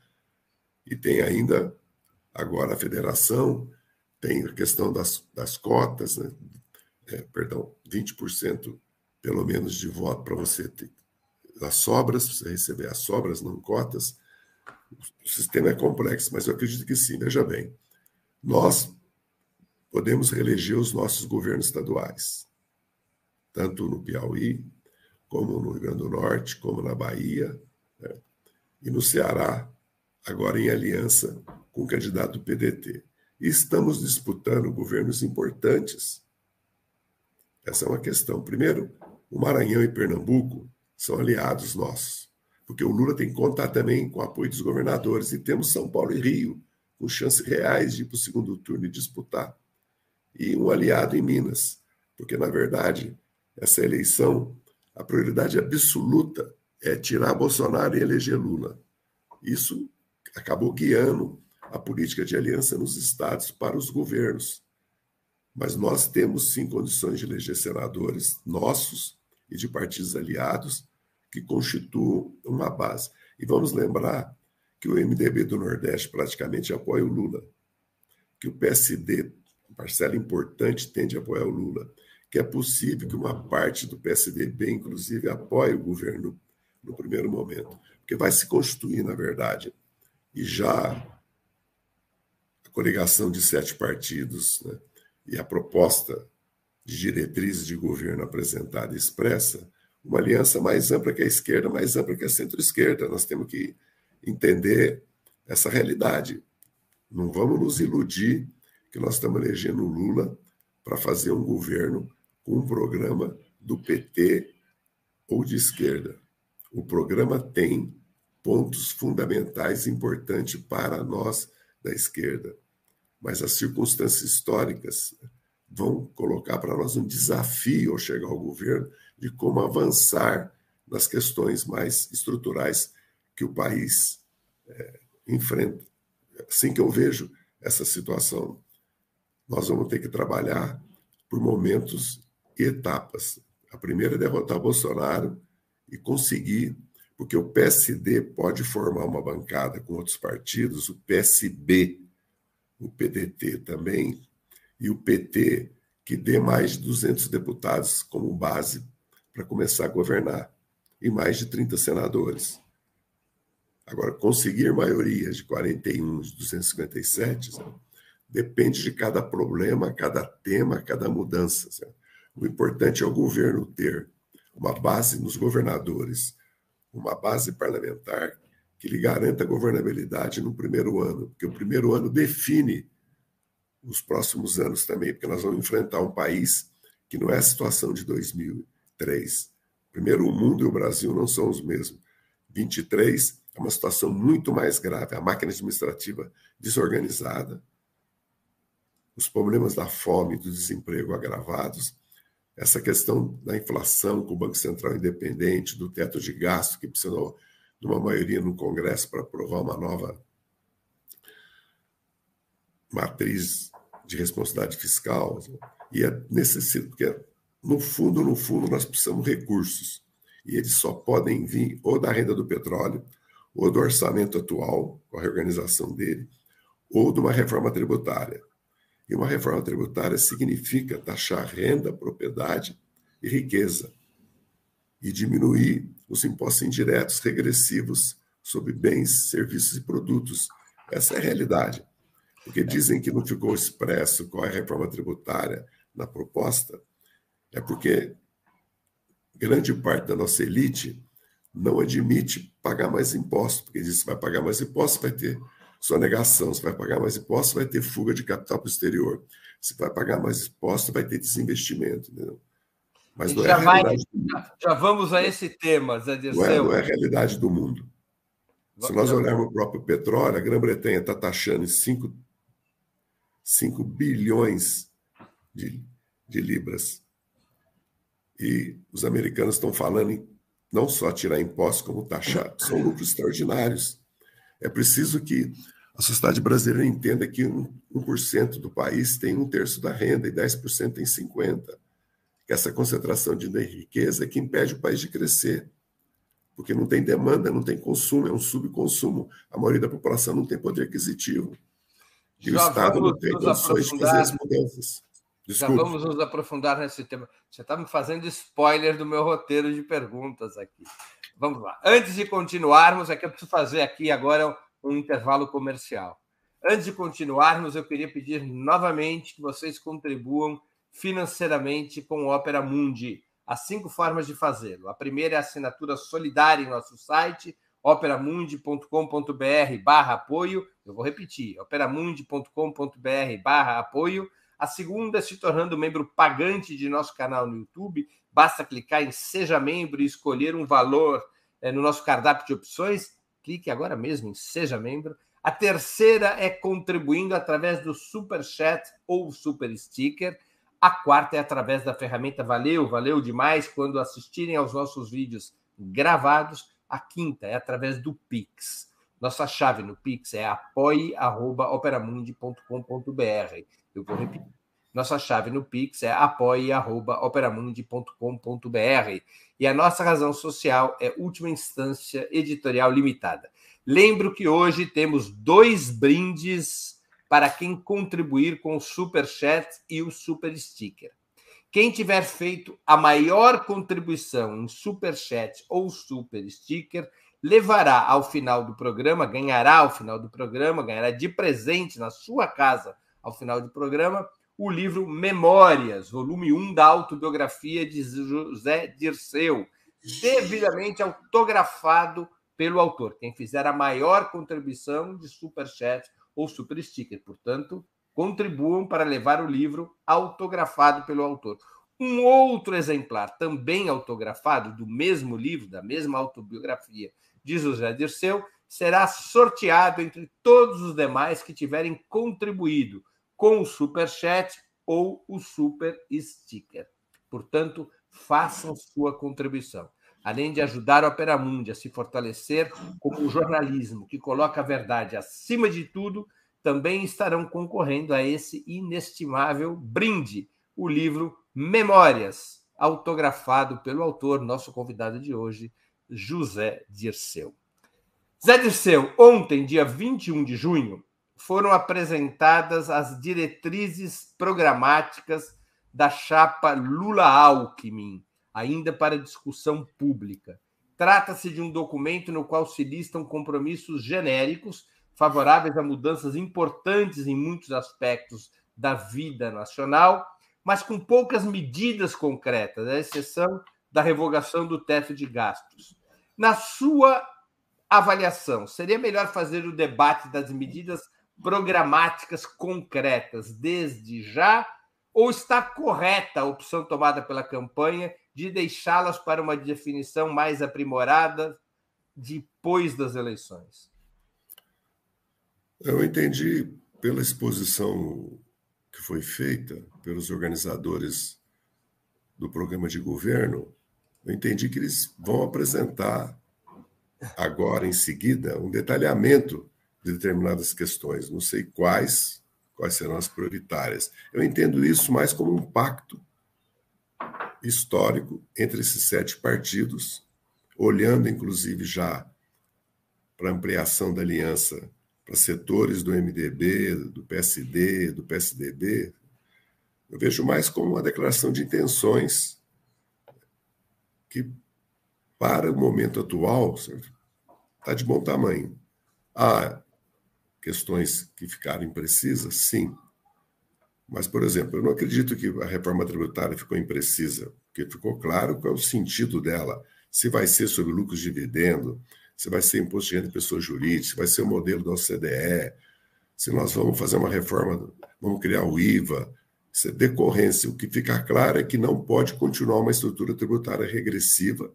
E tem ainda Agora a federação tem a questão das, das cotas, né? é, perdão, 20% pelo menos de voto para você ter as sobras, você receber as sobras, não cotas. O sistema é complexo, mas eu acredito que sim. Veja bem, nós podemos reeleger os nossos governos estaduais, tanto no Piauí, como no Rio Grande do Norte, como na Bahia, né? e no Ceará, agora em aliança com o candidato do PDT. E estamos disputando governos importantes. Essa é uma questão. Primeiro, o Maranhão e Pernambuco são aliados nossos, porque o Lula tem que contar também com o apoio dos governadores, e temos São Paulo e Rio, com chances reais de ir para o segundo turno e disputar. E um aliado em Minas, porque, na verdade, essa eleição, a prioridade absoluta é tirar Bolsonaro e eleger Lula. Isso acabou guiando a política de aliança nos estados para os governos. Mas nós temos sim condições de eleger senadores nossos e de partidos aliados que constituam uma base. E vamos lembrar que o MDB do Nordeste praticamente apoia o Lula, que o PSD, parcela importante, tende a apoiar o Lula, que é possível que uma parte do PSDB, inclusive, apoie o governo no primeiro momento, porque vai se constituir, na verdade, e já a coligação de sete partidos né, e a proposta de diretrizes de governo apresentada e expressa, uma aliança mais ampla que a esquerda, mais ampla que a centro-esquerda. Nós temos que entender essa realidade. Não vamos nos iludir que nós estamos elegendo Lula para fazer um governo com um programa do PT ou de esquerda. O programa tem pontos fundamentais importantes para nós da esquerda, mas as circunstâncias históricas vão colocar para nós um desafio ao chegar ao governo de como avançar nas questões mais estruturais que o país é, enfrenta. Assim que eu vejo essa situação, nós vamos ter que trabalhar por momentos e etapas. A primeira é derrotar Bolsonaro e conseguir, porque o PSD pode formar uma bancada com outros partidos, o PSB, o PDT também, e o PT, que dê mais de 200 deputados como base para começar a governar, e mais de 30 senadores. Agora, conseguir maioria de 41 de 257 sabe? Depende de cada problema, cada tema, cada mudança. Sabe? O importante é o governo ter uma base nos governadores, uma base parlamentar que lhe garanta governabilidade no primeiro ano, porque o primeiro ano define os próximos anos também, porque nós vamos enfrentar um país que não é a situação de 2003. Primeiro, o mundo e o Brasil não são os mesmos. 23 é uma situação muito mais grave, a máquina administrativa desorganizada, os problemas da fome e do desemprego agravados, essa questão da inflação com o Banco Central independente, do teto de gasto, que precisou de uma maioria no Congresso para aprovar uma nova matriz de responsabilidade fiscal. E é necessário, porque no fundo, no fundo, nós precisamos de recursos. E eles só podem vir ou da renda do petróleo, ou do orçamento atual, com a reorganização dele, ou de uma reforma tributária. E uma reforma tributária significa taxar renda, propriedade e riqueza e diminuir os impostos indiretos regressivos sobre bens, serviços e produtos. Essa é a realidade. Porque dizem que não ficou expresso qual é a reforma tributária na proposta, é porque grande parte da nossa elite não admite pagar mais impostos, porque diz que vai pagar mais impostos, vai ter sonegação, se vai pagar mais impostos, vai ter fuga de capital para o exterior. Se vai pagar mais impostos, vai ter desinvestimento. Entendeu? Mas não é já, é vai, já, já vamos a esse tema, Zé Dirceu. Não é, não é a realidade do mundo. Se nós olharmos o próprio petróleo, a Grã-Bretanha está taxando em 5, 5 bilhões de, de libras. E os americanos estão falando em não só tirar impostos, como taxar. São lucros extraordinários. É preciso que a sociedade brasileira entenda que 1%, do país tem um terço da renda e 10% tem 50%. Que essa concentração de riqueza é que impede o país de crescer. Porque não tem demanda, não tem consumo, é um subconsumo. A maioria da população não tem poder aquisitivo. E Já o Estado não tem condições de fazer as mudanças. Desculpe. Já vamos nos aprofundar nesse tema. Você está me fazendo spoiler do meu roteiro de perguntas aqui. Vamos lá. Antes de continuarmos, é que eu preciso fazer aqui agora um intervalo comercial. Antes de continuarmos, eu queria pedir novamente que vocês contribuam financeiramente com o Opera Mundi. Há cinco formas de fazê-lo. A primeira é a assinatura solidária em nosso site, operamundi.com.br barra apoio. Eu vou repetir, operamundi.com.br barra apoio. A segunda é se tornando membro pagante de nosso canal no YouTube. Basta clicar em Seja Membro e escolher um valor é, no nosso cardápio de opções. Clique agora mesmo em Seja Membro. A terceira é contribuindo através do Super Chat ou Super Sticker. A quarta é através da ferramenta Valeu, valeu demais quando assistirem aos nossos vídeos gravados. A quinta é através do Pix. Nossa chave no Pix é apoie.operamundi.com.br. Eu vou repetir. Nossa chave no Pix é apoie.operamundi.com.br. E a nossa razão social é Última Instância Editorial Limitada. Lembro que hoje temos dois brindes para quem contribuir com o Super Chat e o Super Sticker. Quem tiver feito a maior contribuição em Super Chat ou Super Sticker levará ao final do programa, ganhará ao final do programa, ganhará de presente na sua casa ao final do programa o livro Memórias, volume 1 da autobiografia de José Dirceu, devidamente autografado pelo autor, quem fizer a maior contribuição de super chat ou super sticker. Portanto, contribuam para levar o livro autografado pelo autor. Um outro exemplar, também autografado, do mesmo livro, da mesma autobiografia de José Dirceu, será sorteado entre todos os demais que tiverem contribuído com o super chat ou o super sticker. Portanto, façam sua contribuição além de ajudar a Opera Mundi a se fortalecer como um jornalismo que coloca a verdade acima de tudo, também estarão concorrendo a esse inestimável brinde, o livro Memórias, autografado pelo autor, nosso convidado de hoje, José Dirceu. Zé Dirceu, ontem, dia 21 de junho, foram apresentadas as diretrizes programáticas da chapa Lula-Alckmin, ainda para discussão pública. Trata-se de um documento no qual se listam compromissos genéricos favoráveis a mudanças importantes em muitos aspectos da vida nacional, mas com poucas medidas concretas, à exceção da revogação do teto de gastos. Na sua avaliação, seria melhor fazer o debate das medidas programáticas concretas desde já? Ou está correta a opção tomada pela campanha de deixá-las para uma definição mais aprimorada depois das eleições? Eu entendi pela exposição que foi feita pelos organizadores do programa de governo, eu entendi que eles vão apresentar agora, em seguida, um detalhamento de determinadas questões. Não sei quais, quais serão as prioritárias. Eu entendo isso mais como um pacto histórico entre esses sete partidos, olhando inclusive já para ampliação da aliança para setores do MDB, do PSD, do PSDB. Eu vejo mais como uma declaração de intenções que, para o momento atual, está de bom tamanho. Há questões que ficaram imprecisas? Sim. Mas, por exemplo, eu não acredito que a reforma tributária ficou imprecisa, porque ficou claro qual é o sentido dela. Se vai ser sobre lucros de dividendo, se vai ser imposto de renda de pessoa jurídica, se vai ser o modelo da OCDE, se nós vamos fazer uma reforma, vamos criar o IVA. Isso é decorrência. O que fica claro é que não pode continuar uma estrutura tributária regressiva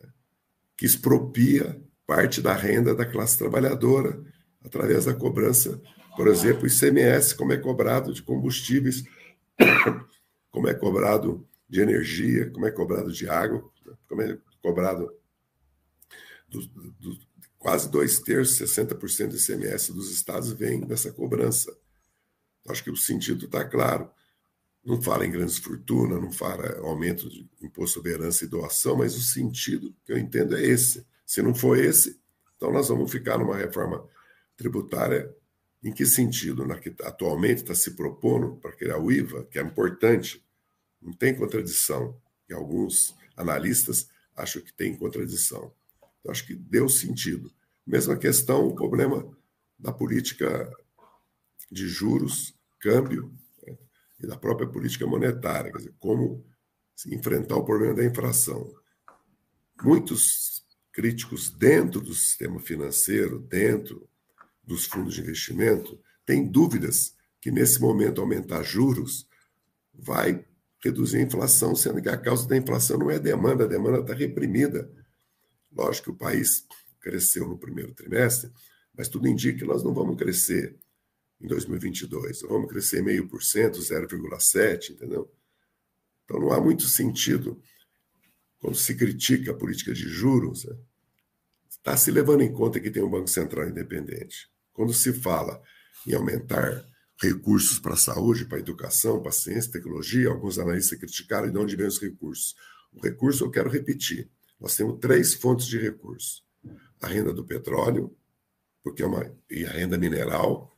né, que expropria parte da renda da classe trabalhadora através da cobrança por exemplo, ICMS, como é cobrado de combustíveis, como é cobrado de energia, como é cobrado de água, como é cobrado do, do, quase dois terços, 60% do ICMS dos estados vem dessa cobrança. Acho que o sentido está claro. Não fala em grandes fortunas, não fala aumento de imposto sobre herança e doação, mas o sentido que eu entendo é esse. Se não for esse, então nós vamos ficar numa reforma tributária em que sentido? Na que atualmente está se propondo para criar o IVA, que é importante, não tem contradição, e alguns analistas acham que tem contradição. Então, acho que deu sentido. Mesma questão, o problema da política de juros, câmbio né, e da própria política monetária, quer dizer, como enfrentar o problema da inflação. Muitos críticos dentro do sistema financeiro, dentro dos fundos de investimento, têm dúvidas que nesse momento aumentar juros vai reduzir a inflação, sendo que a causa da inflação não é a demanda, a demanda está reprimida. Lógico que o país cresceu no primeiro trimestre, mas tudo indica que nós não vamos crescer em 2022. Vamos crescer meio por cento, 0,7, entendeu? Então não há muito sentido quando se critica a política de juros, né? Está se levando em conta que tem um Banco Central independente. Quando se fala em aumentar recursos para a saúde, para a educação, para a ciência tecnologia, alguns analistas criticaram de onde vem os recursos. O recurso, eu quero repetir, nós temos três fontes de recursos. A renda do petróleo, porque é uma, e a renda mineral,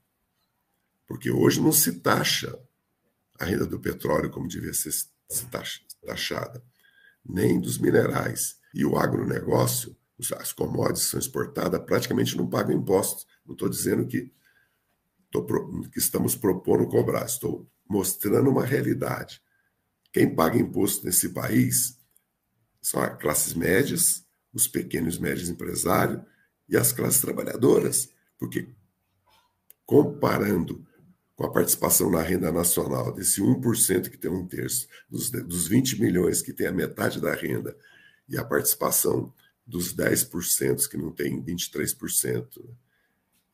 porque hoje não se taxa a renda do petróleo como devia ser taxada, nem dos minerais. E o agronegócio, as commodities são exportadas, praticamente não pagam impostos. Não estou dizendo que, tô, que estamos propondo cobrar, estou mostrando uma realidade. Quem paga imposto nesse país são as classes médias, os pequenos e médios empresários e as classes trabalhadoras, porque comparando com a participação na renda nacional desse 1% que tem um terço, dos, dos 20 milhões que tem a metade da renda, e a participação dos 10% que não tem 23%,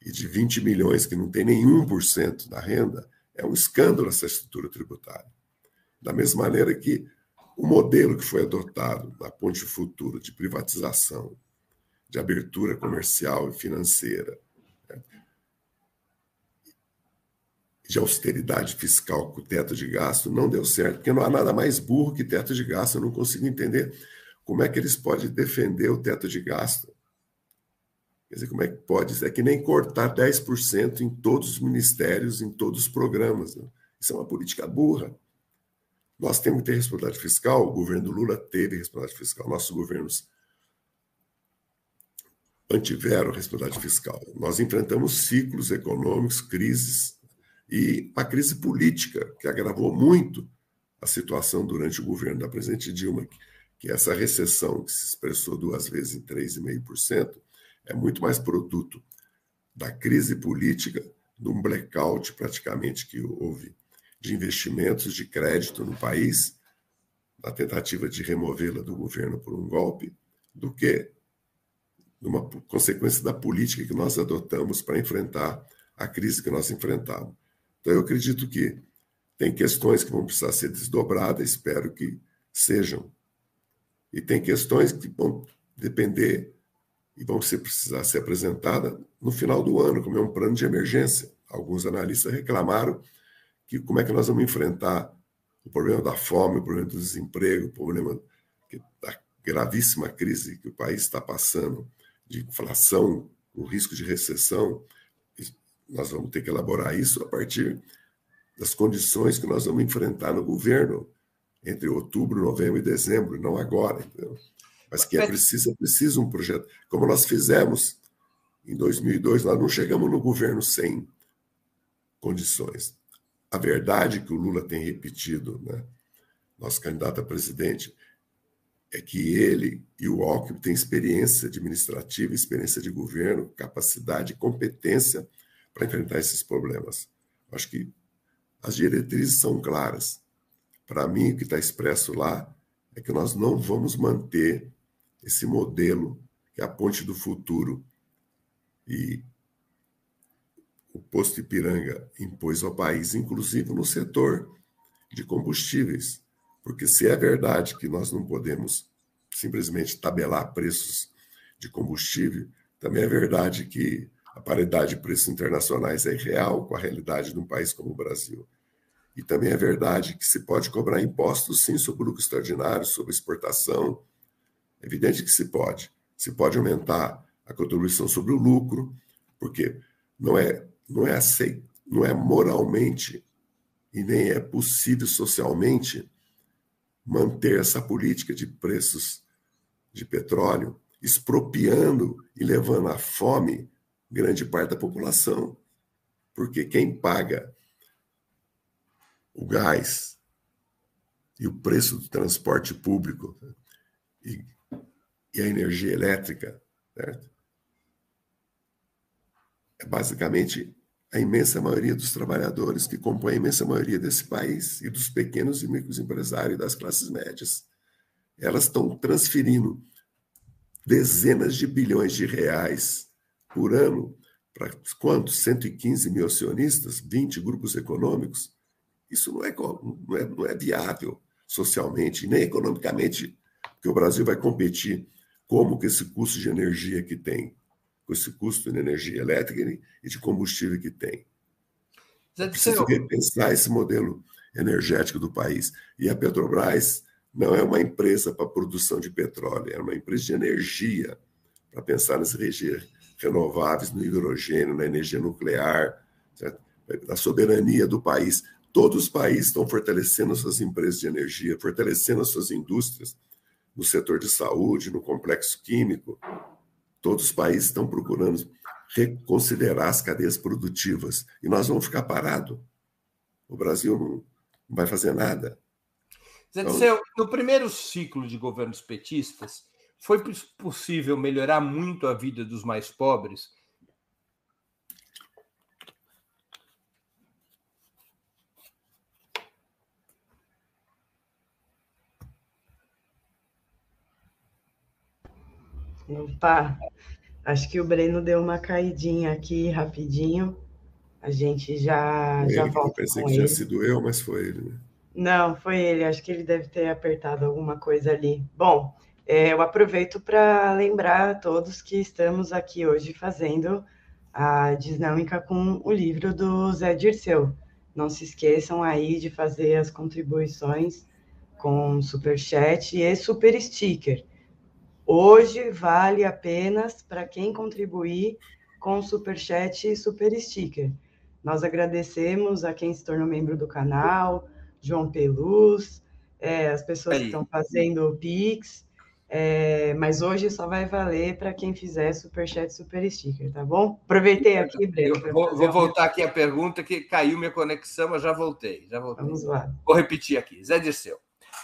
e de 20 milhões que não tem nenhum por cento da renda, é um escândalo essa estrutura tributária. Da mesma maneira que o modelo que foi adotado na Ponte Futuro de privatização, de abertura comercial e financeira, de austeridade fiscal com teto de gasto não deu certo, porque não há nada mais burro que teto de gasto. Eu não consigo entender como é que eles podem defender o teto de gasto. Quer dizer, como é que pode? É que nem cortar 10% em todos os ministérios, em todos os programas. Né? Isso é uma política burra. Nós temos que ter responsabilidade fiscal, o governo Lula teve responsabilidade fiscal, nossos governos mantiveram responsabilidade fiscal. Nós enfrentamos ciclos econômicos, crises e a crise política, que agravou muito a situação durante o governo da presidente Dilma, que essa recessão, que se expressou duas vezes em 3,5%, é muito mais produto da crise política, de um blackout praticamente que houve de investimentos de crédito no país, na tentativa de removê-la do governo por um golpe, do que uma consequência da política que nós adotamos para enfrentar a crise que nós enfrentamos. Então, eu acredito que tem questões que vão precisar ser desdobradas, espero que sejam. E tem questões que vão depender e vão ser, precisar ser apresentadas no final do ano, como é um plano de emergência. Alguns analistas reclamaram que como é que nós vamos enfrentar o problema da fome, o problema do desemprego, o problema da gravíssima crise que o país está passando, de inflação, o risco de recessão, nós vamos ter que elaborar isso a partir das condições que nós vamos enfrentar no governo entre outubro, novembro e dezembro, não agora, entendeu? Mas que é preciso, é preciso um projeto. Como nós fizemos em 2002, nós não chegamos no governo sem condições. A verdade que o Lula tem repetido, né, nosso candidato a presidente, é que ele e o Alckmin têm experiência administrativa, experiência de governo, capacidade e competência para enfrentar esses problemas. Acho que as diretrizes são claras. Para mim, o que está expresso lá é que nós não vamos manter esse modelo que é a ponte do futuro e o posto Ipiranga impôs ao país, inclusive no setor de combustíveis. Porque se é verdade que nós não podemos simplesmente tabelar preços de combustível, também é verdade que a paridade de preços internacionais é real com a realidade de um país como o Brasil. E também é verdade que se pode cobrar impostos, sim, sobre lucro extraordinário, sobre exportação. É evidente que se pode. Se pode aumentar a contribuição sobre o lucro, porque não é, não é aceito, não é moralmente e nem é possível socialmente manter essa política de preços de petróleo expropriando e levando à fome grande parte da população. Porque quem paga o gás e o preço do transporte público e, e a energia elétrica, certo? é basicamente a imensa maioria dos trabalhadores que compõem a imensa maioria desse país e dos pequenos e micros empresários e das classes médias. Elas estão transferindo dezenas de bilhões de reais por ano para quantos? 115 mil acionistas, 20 grupos econômicos. Isso não é, não é, não é viável socialmente, nem economicamente, porque o Brasil vai competir como que esse custo de energia que tem, com esse custo de energia elétrica e de combustível que tem. Preciso repensar esse modelo energético do país. E a Petrobras não é uma empresa para produção de petróleo, é uma empresa de energia, para pensar nas energias renováveis, no hidrogênio, na energia nuclear, certo? na soberania do país. Todos os países estão fortalecendo suas empresas de energia, fortalecendo as suas indústrias no setor de saúde, no complexo químico. Todos os países estão procurando reconsiderar as cadeias produtivas e nós vamos ficar parados. O Brasil não, vai fazer nada. Zé então, no primeiro ciclo de governos petistas, foi possível melhorar muito a vida dos mais pobres Opa, acho que o Breno deu uma caidinha aqui rapidinho. A gente já, foi já ele, volta. Eu pensei que tinha sido eu, mas foi ele. Né? Não, foi ele. Acho que ele deve ter apertado alguma coisa ali. Bom, é, eu aproveito para lembrar a todos que estamos aqui hoje fazendo a dinâmica com o livro do Zé Dirceu. Não se esqueçam aí de fazer as contribuições com super chat e super sticker. Hoje vale apenas para quem contribuir com super chat e super sticker. Nós agradecemos a quem se tornou membro do canal, João Peluz, é, as pessoas Aí. que estão fazendo o Pix, é, mas hoje só vai valer para quem fizer super chat, super sticker, tá bom? Aproveitei aqui, Breno. Vou, vou voltar aqui a pergunta que caiu minha conexão, mas já voltei, já voltei. Vamos lá. Vou repetir aqui. Zé Dirceu.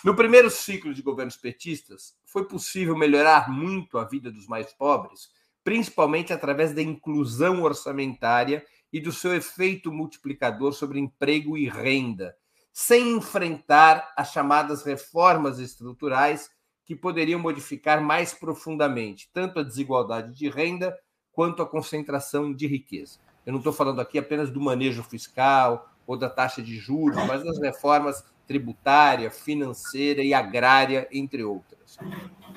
No primeiro ciclo de governos petistas, foi possível melhorar muito a vida dos mais pobres, principalmente através da inclusão orçamentária e do seu efeito multiplicador sobre emprego e renda, sem enfrentar as chamadas reformas estruturais que poderiam modificar mais profundamente tanto a desigualdade de renda quanto a concentração de riqueza. Eu não estou falando aqui apenas do manejo fiscal ou da taxa de juros, mas das reformas tributária, financeira e agrária, entre outras.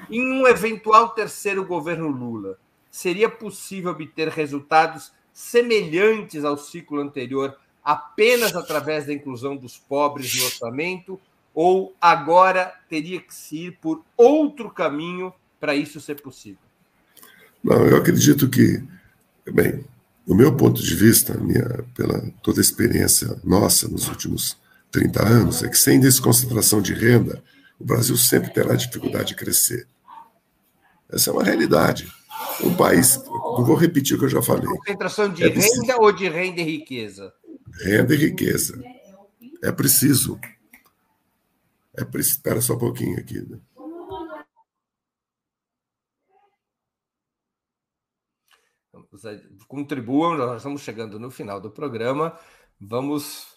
Em um eventual terceiro governo Lula, seria possível obter resultados semelhantes ao ciclo anterior apenas através da inclusão dos pobres no orçamento? Ou agora teria que se ir por outro caminho para isso ser possível? Não, eu acredito que, bem, do meu ponto de vista, minha, pela toda a experiência nossa nos últimos 30 anos é que sem desconcentração de renda, o Brasil sempre terá dificuldade de crescer. Essa é uma realidade. Um país, não vou repetir o que eu já falei. Concentração de é renda ou de renda e riqueza? Renda e riqueza. É preciso. É preciso. Espera só um pouquinho aqui. Né? Contribuam, nós estamos chegando no final do programa. Vamos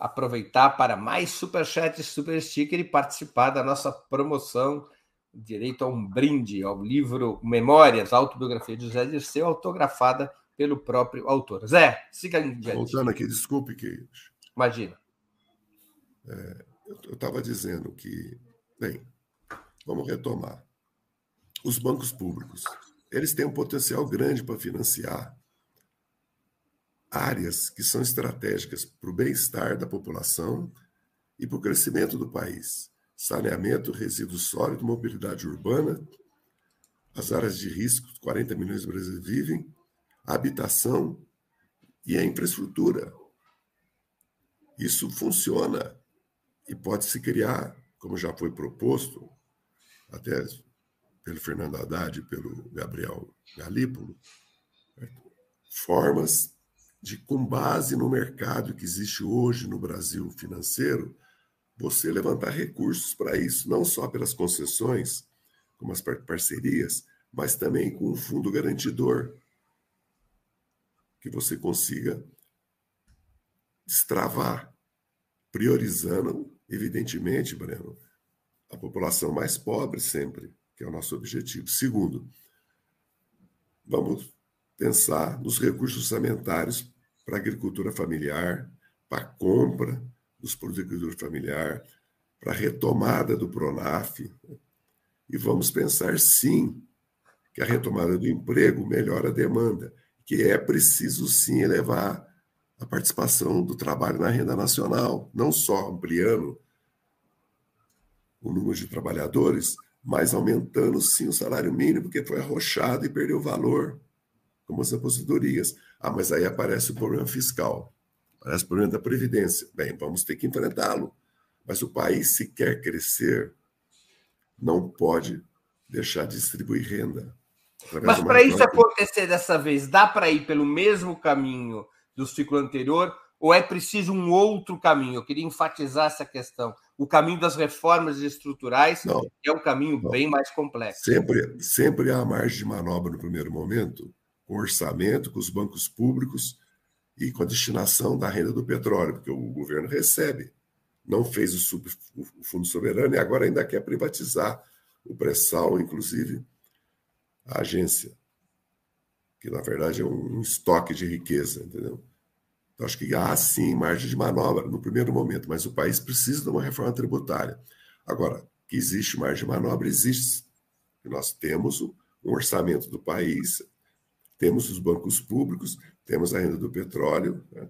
aproveitar para mais superchat super sticker e participar da nossa promoção direito a um brinde ao livro Memórias, autobiografia de José Dirceu, autografada pelo próprio autor. Zé, siga em diante. Voltando aqui, desculpe que... Imagina. É, eu estava dizendo que, bem, vamos retomar. Os bancos públicos, eles têm um potencial grande para financiar áreas que são estratégicas para o bem-estar da população e para o crescimento do país. Saneamento, resíduo sólido, mobilidade urbana, as áreas de risco, 40 milhões de brasileiros vivem, habitação e a infraestrutura. Isso funciona e pode se criar, como já foi proposto, até pelo Fernando Haddad e pelo Gabriel Galípolo, formas de, com base no mercado que existe hoje no Brasil financeiro, você levantar recursos para isso, não só pelas concessões, como as parcerias, mas também com um fundo garantidor, que você consiga destravar, priorizando, evidentemente, Breno, a população mais pobre sempre, que é o nosso objetivo. Segundo, vamos pensar nos recursos orçamentários para a agricultura familiar, para a compra dos produtos de agricultura familiar, para a retomada do PRONAF. E vamos pensar, sim, que a retomada do emprego melhora a demanda, que é preciso, sim, elevar a participação do trabalho na renda nacional, não só ampliando o número de trabalhadores, mas aumentando, sim, o salário mínimo, porque foi arrochado e perdeu valor, como as aposentadorias. Ah, mas aí aparece o problema fiscal, aparece o problema da Previdência. Bem, vamos ter que enfrentá-lo. Mas o país, se quer crescer, não pode deixar de distribuir renda. Mas para isso acontecer dessa vez, dá para ir pelo mesmo caminho do ciclo anterior ou é preciso um outro caminho? Eu queria enfatizar essa questão. O caminho das reformas estruturais não, é um caminho não. bem mais complexo. Sempre, sempre há margem de manobra no primeiro momento, com orçamento, com os bancos públicos e com a destinação da renda do petróleo, porque o governo recebe. Não fez o, sub, o Fundo Soberano e agora ainda quer privatizar o pré-sal, inclusive a agência, que na verdade é um estoque de riqueza, entendeu? Então, acho que há sim margem de manobra no primeiro momento, mas o país precisa de uma reforma tributária. Agora, que existe margem de manobra, existe. Nós temos um orçamento do país, temos os bancos públicos, temos a renda do petróleo, né?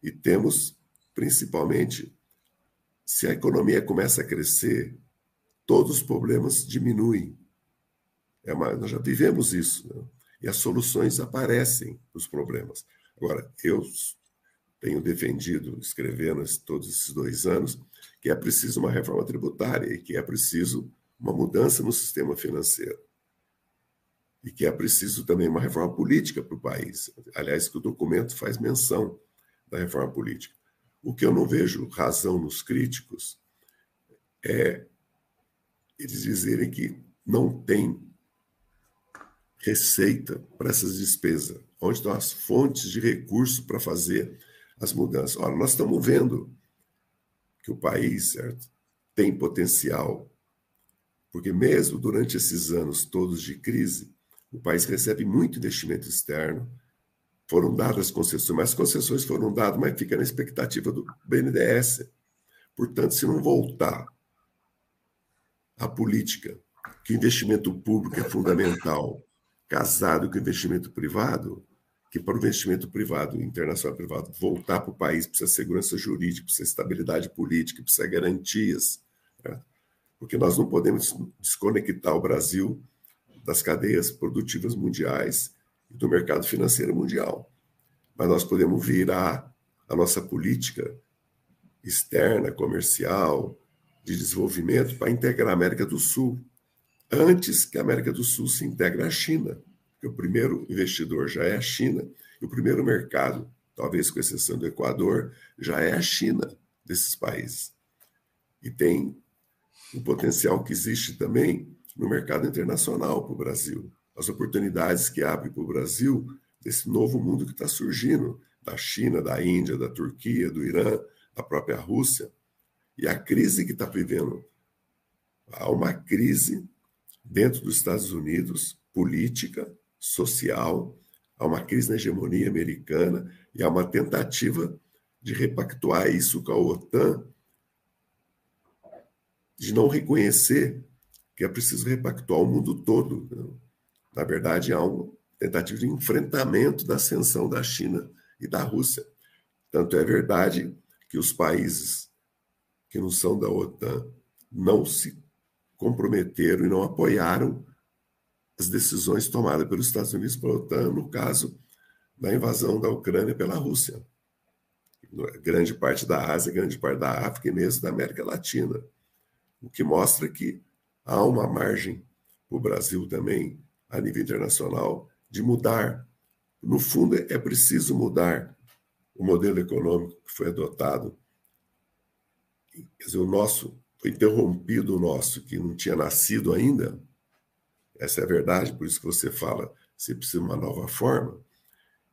e temos, principalmente, se a economia começa a crescer, todos os problemas diminuem. É uma, nós já vivemos isso, né? e as soluções aparecem nos problemas. Agora, eu tenho defendido, escrevendo todos esses dois anos, que é preciso uma reforma tributária e que é preciso uma mudança no sistema financeiro. E que é preciso também uma reforma política para o país. Aliás, que o documento faz menção da reforma política. O que eu não vejo razão nos críticos é eles dizerem que não tem receita para essas despesas, onde estão as fontes de recurso para fazer as mudanças. Ora, nós estamos vendo que o país, certo, tem potencial, porque mesmo durante esses anos todos de crise, o país recebe muito investimento externo, foram dadas concessões, mas as concessões foram dadas, mas fica na expectativa do BNDES. Portanto, se não voltar à política, que o investimento público é fundamental, casado com o investimento privado, que para o investimento privado, internacional privado, voltar para o país precisa segurança jurídica, precisa estabilidade política, precisa garantias. Né? Porque nós não podemos desconectar o Brasil das cadeias produtivas mundiais e do mercado financeiro mundial. Mas nós podemos virar a nossa política externa, comercial, de desenvolvimento para integrar a América do Sul antes que a América do Sul se integre à China que o primeiro investidor já é a China, e o primeiro mercado, talvez com exceção do Equador, já é a China desses países. E tem o potencial que existe também no mercado internacional para o Brasil. As oportunidades que abre para o Brasil desse novo mundo que está surgindo, da China, da Índia, da Turquia, do Irã, da própria Rússia. E a crise que está vivendo. Há uma crise dentro dos Estados Unidos, política, social, há uma crise na hegemonia americana e há uma tentativa de repactuar isso com a OTAN, de não reconhecer que é preciso repactuar o mundo todo. Né? Na verdade, há uma tentativa de enfrentamento da ascensão da China e da Rússia. Tanto é verdade que os países que não são da OTAN não se comprometeram e não apoiaram as decisões tomadas pelos Estados Unidos pela OTAN no caso da invasão da Ucrânia pela Rússia. Grande parte da Ásia, grande parte da África e mesmo da América Latina. O que mostra que há uma margem para o Brasil também, a nível internacional, de mudar. No fundo, é preciso mudar o modelo econômico que foi adotado. Quer dizer, o nosso, foi interrompido o nosso, que não tinha nascido ainda. Essa é a verdade, por isso que você fala, você precisa de uma nova forma.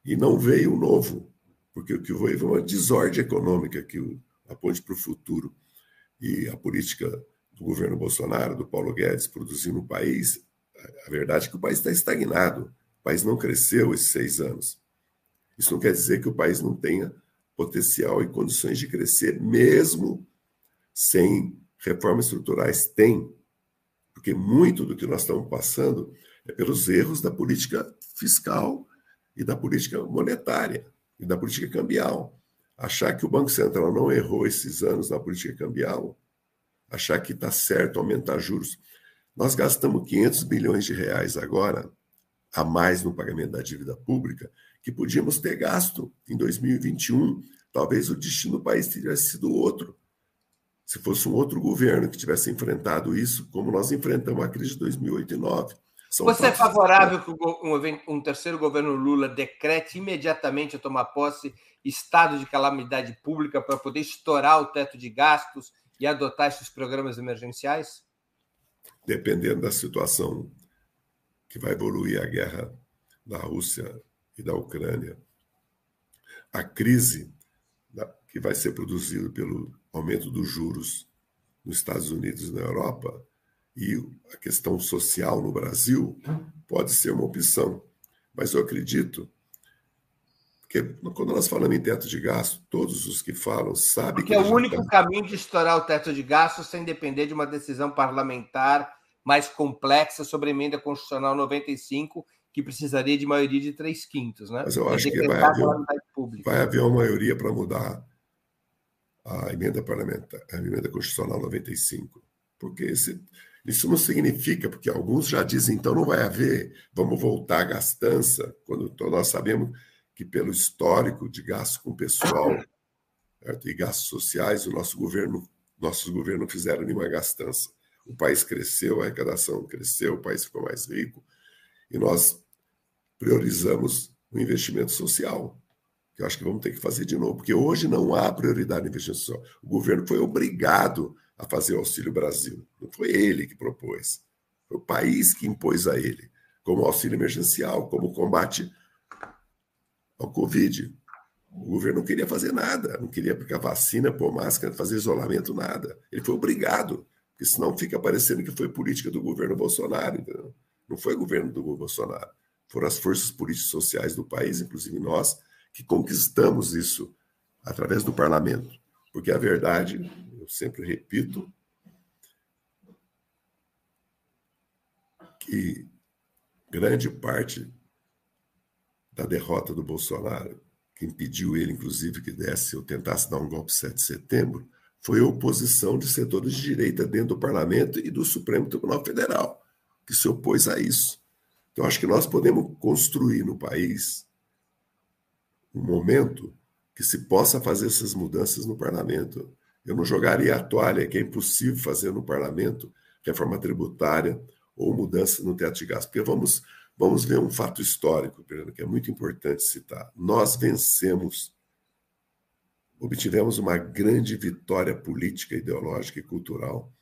E não veio o novo, porque o que veio foi uma desordem econômica que aponte para o futuro. E a política do governo Bolsonaro, do Paulo Guedes, produzindo no país, a verdade é que o país está estagnado. O país não cresceu esses seis anos. Isso não quer dizer que o país não tenha potencial e condições de crescer, mesmo sem reformas estruturais. Tem, porque muito do que nós estamos passando é pelos erros da política fiscal e da política monetária e da política cambial. Achar que o Banco Central não errou esses anos na política cambial, achar que está certo aumentar juros. Nós gastamos 500 bilhões de reais agora, a mais no pagamento da dívida pública, que podíamos ter gasto em 2021. Talvez o destino do país tivesse sido outro. Se fosse um outro governo que tivesse enfrentado isso, como nós enfrentamos a crise de 2008 e 2009. São Você é favorável que um, um terceiro governo Lula decrete imediatamente a tomar posse estado de calamidade pública para poder estourar o teto de gastos e adotar esses programas emergenciais? Dependendo da situação que vai evoluir a guerra da Rússia e da Ucrânia, a crise que vai ser produzida pelo aumento dos juros nos Estados Unidos e na Europa e a questão social no Brasil pode ser uma opção. Mas eu acredito que quando nós falamos em teto de gasto, todos os que falam sabem que. é o único tá... caminho de estourar o teto de gasto sem depender de uma decisão parlamentar mais complexa sobre a emenda constitucional 95, que precisaria de maioria de três quintos. Né? Mas eu acho que vai haver, vai haver uma maioria para mudar a emenda parlamentar, a emenda constitucional 95. Porque esse, isso não significa, porque alguns já dizem, então não vai haver, vamos voltar à gastança, quando nós sabemos que, pelo histórico de gasto com pessoal certo? e gastos sociais, o nosso governo, nossos governos fizeram nenhuma gastança. O país cresceu, a arrecadação cresceu, o país ficou mais rico, e nós priorizamos o investimento social, que eu acho que vamos ter que fazer de novo, porque hoje não há prioridade no investimento social. O governo foi obrigado a fazer o Auxílio Brasil. Não foi ele que propôs, foi o país que impôs a ele, como auxílio emergencial, como combate ao Covid. O governo não queria fazer nada, não queria aplicar vacina, pôr máscara, fazer isolamento, nada. Ele foi obrigado, porque senão fica parecendo que foi política do governo Bolsonaro, entendeu? Não foi governo do Bolsonaro. Foram as forças políticas sociais do país, inclusive nós, que conquistamos isso através do parlamento. Porque a verdade eu sempre repito que grande parte da derrota do Bolsonaro, que impediu ele, inclusive, que desse ou tentasse dar um golpe 7 de setembro, foi a oposição de setores de direita dentro do parlamento e do Supremo Tribunal Federal, que se opôs a isso. Então, acho que nós podemos construir no país um momento que se possa fazer essas mudanças no parlamento. Eu não jogaria a toalha, que é impossível fazer no parlamento reforma tributária ou mudança no teto de gasto, porque vamos, vamos ver um fato histórico, que é muito importante citar. Nós vencemos, obtivemos uma grande vitória política, ideológica e cultural.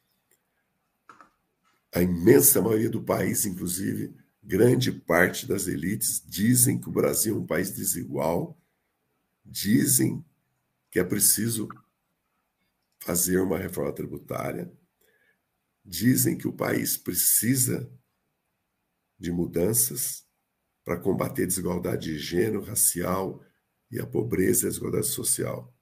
A imensa maioria do país, inclusive, grande parte das elites, dizem que o Brasil é um país desigual, dizem que é preciso fazer uma reforma tributária, dizem que o país precisa de mudanças para combater a desigualdade de gênero, racial e a pobreza e a desigualdade social.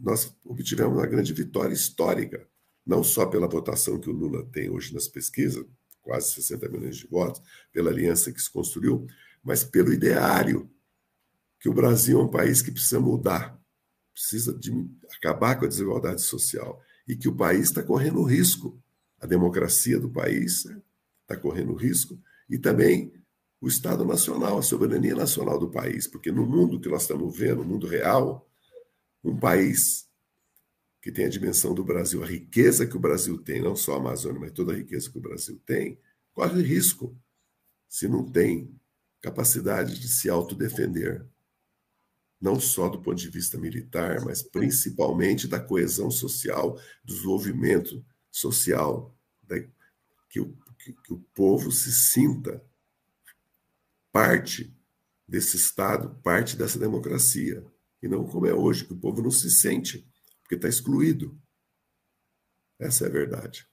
Nós obtivemos uma grande vitória histórica, não só pela votação que o Lula tem hoje nas pesquisas, quase 60 milhões de votos, pela aliança que se construiu, mas pelo ideário que o Brasil é um país que precisa mudar, precisa de acabar com a desigualdade social e que o país está correndo risco. A democracia do país está correndo risco e também o Estado Nacional, a soberania nacional do país, porque no mundo que nós estamos vendo, no mundo real, um país que tem a dimensão do Brasil, a riqueza que o Brasil tem, não só a Amazônia, mas toda a riqueza que o Brasil tem, corre risco se não tem capacidade de se autodefender, não só do ponto de vista militar, mas principalmente da coesão social, do desenvolvimento social, da, que, o, que, que o povo se sinta parte desse Estado, parte dessa democracia. E não como é hoje, que o povo não se sente, porque está excluído. Essa é a verdade.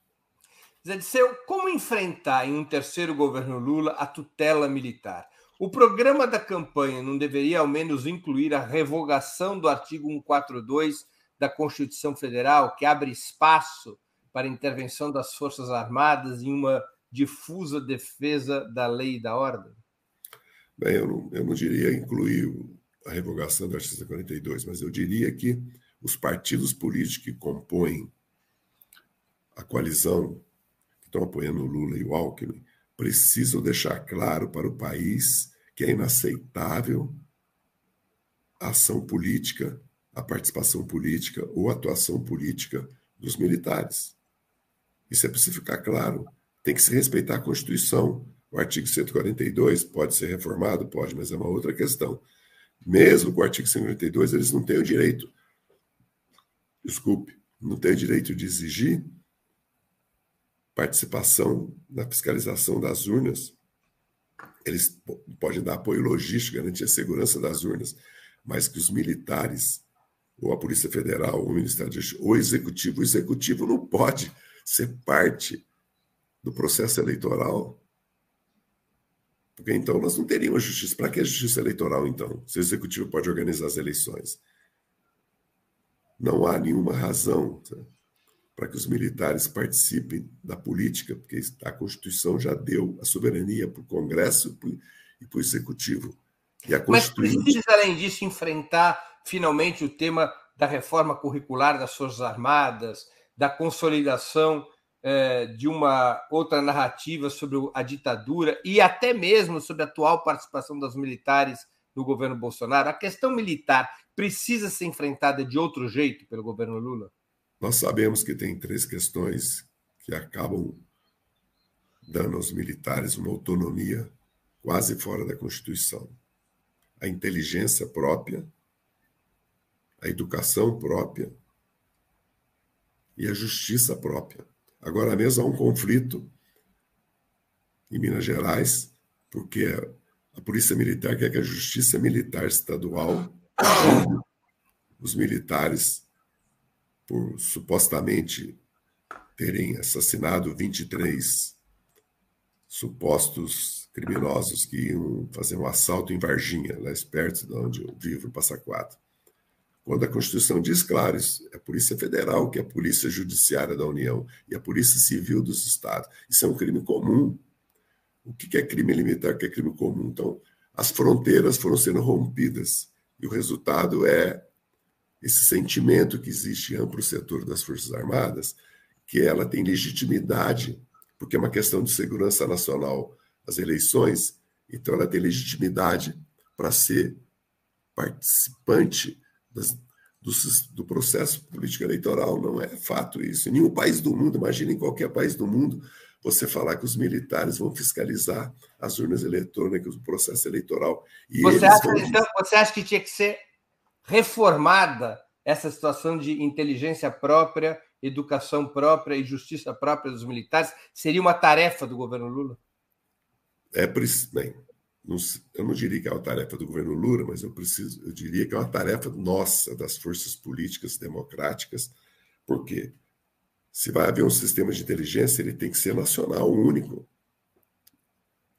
Zé Disseu, como enfrentar em um terceiro governo Lula a tutela militar? O programa da campanha não deveria ao menos incluir a revogação do artigo 142 da Constituição Federal, que abre espaço para intervenção das Forças Armadas em uma difusa defesa da lei e da ordem? Bem, eu não, eu não diria incluir a revogação do artigo 42, mas eu diria que os partidos políticos que compõem a coalizão, que estão apoiando o Lula e o Alckmin, precisam deixar claro para o país que é inaceitável a ação política, a participação política ou a atuação política dos militares. Isso é preciso ficar claro. Tem que se respeitar a Constituição. O artigo 142 pode ser reformado? Pode, mas é uma outra questão. Mesmo com o artigo 142, eles não têm o direito, desculpe, não têm o direito de exigir participação na fiscalização das urnas. Eles podem dar apoio logístico, garantir a segurança das urnas, mas que os militares, ou a Polícia Federal, ou o Ministério da Justiça, ou o Executivo, o Executivo não pode ser parte do processo eleitoral. Porque então nós não teríamos justiça. Para que a justiça eleitoral, então? Se o executivo pode organizar as eleições? Não há nenhuma razão tá? para que os militares participem da política, porque a Constituição já deu a soberania para o Congresso e para o Executivo. E a Constituição... Mas precisa, além disso, enfrentar finalmente o tema da reforma curricular das Forças Armadas, da consolidação é, de uma outra narrativa sobre a ditadura e até mesmo sobre a atual participação dos militares no governo Bolsonaro. A questão militar precisa ser enfrentada de outro jeito pelo governo Lula? Nós sabemos que tem três questões que acabam dando aos militares uma autonomia quase fora da Constituição: a inteligência própria, a educação própria e a justiça própria. Agora mesmo há um conflito em Minas Gerais, porque a Polícia Militar quer que a Justiça Militar Estadual os militares por supostamente terem assassinado 23 supostos criminosos que iam fazer um assalto em Varginha, lá perto de onde eu vivo, Passa Quatro. Quando a Constituição diz claro, é a Polícia Federal, que é a Polícia Judiciária da União e a Polícia Civil dos Estados. Isso é um crime comum. O que é crime limitar, o que é crime comum? Então, as fronteiras foram sendo rompidas e o resultado é esse sentimento que existe em amplo setor das Forças Armadas, que ela tem legitimidade, porque é uma questão de segurança nacional as eleições, então ela tem legitimidade para ser participante das, do, do, processo político eleitoral. Não é fato isso. Em nenhum país do mundo, imagine em qualquer país do mundo, você falar que os militares vão fiscalizar as urnas eletrônicas, o processo eleitoral. Você, acha, vão... então, você acha que tinha que ser reformada essa situação de inteligência própria, educação própria e justiça própria dos militares? Seria uma tarefa do governo Lula? É, bem, não, eu não diria que é uma tarefa do governo Lula, mas eu preciso, eu diria que é uma tarefa nossa, das forças políticas democráticas, porque se vai haver um sistema de inteligência, ele tem que ser nacional, único.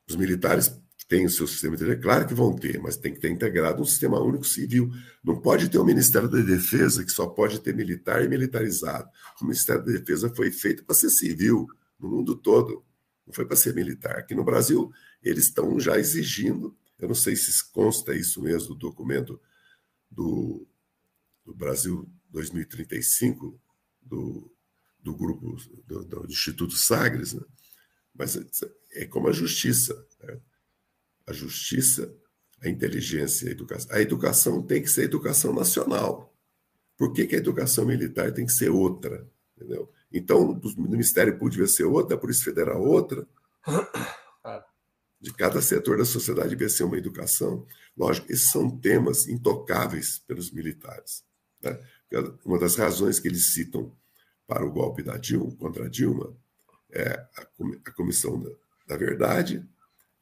Os militares têm o seu sistema de inteligência, claro que vão ter, mas tem que ter integrado um sistema único civil. Não pode ter um Ministério da Defesa que só pode ter militar e militarizado. O Ministério da Defesa foi feito para ser civil no mundo todo, não foi para ser militar. Aqui no Brasil, eles estão já exigindo, eu não sei se consta isso mesmo do documento do, do Brasil 2035, do, do grupo do, do Instituto Sagres, né? mas é como a justiça. Né? A justiça, a inteligência a educação. A educação tem que ser educação nacional. Por que, que a educação militar tem que ser outra? Entendeu? Então, do Ministério Público devia ser outra, a Polícia Federal outra, De cada setor da sociedade devia ser uma educação. Lógico, esses são temas intocáveis pelos militares. Né? Uma das razões que eles citam para o golpe da Dilma, contra a Dilma, é a Comissão da, da Verdade,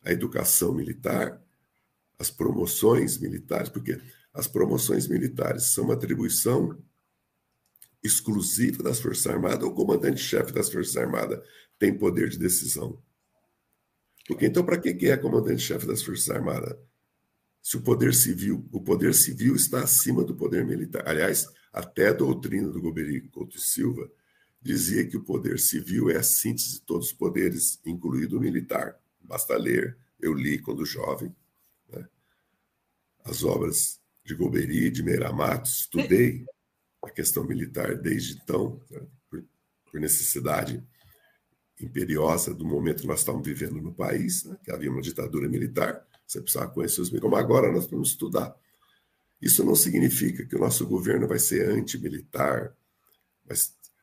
a educação militar, as promoções militares, porque as promoções militares são uma atribuição exclusiva das Forças Armadas, o comandante-chefe das Forças Armadas tem poder de decisão. Porque então, para que é comandante-chefe das Forças Armadas? Se o poder civil, o poder civil está acima do poder militar. Aliás, até a doutrina do Goberico Couto Silva dizia que o poder civil é a síntese de todos os poderes, incluído o militar. Basta ler, eu li quando jovem, né? as obras de Goberi, de Meira Matos, estudei a questão militar desde então, né? por, por, necessidade imperiosa do momento que nós estamos vivendo no país, né? que havia uma ditadura militar, você precisava conhecer os como agora nós vamos estudar. Isso não significa que o nosso governo vai ser antimilitar, vai,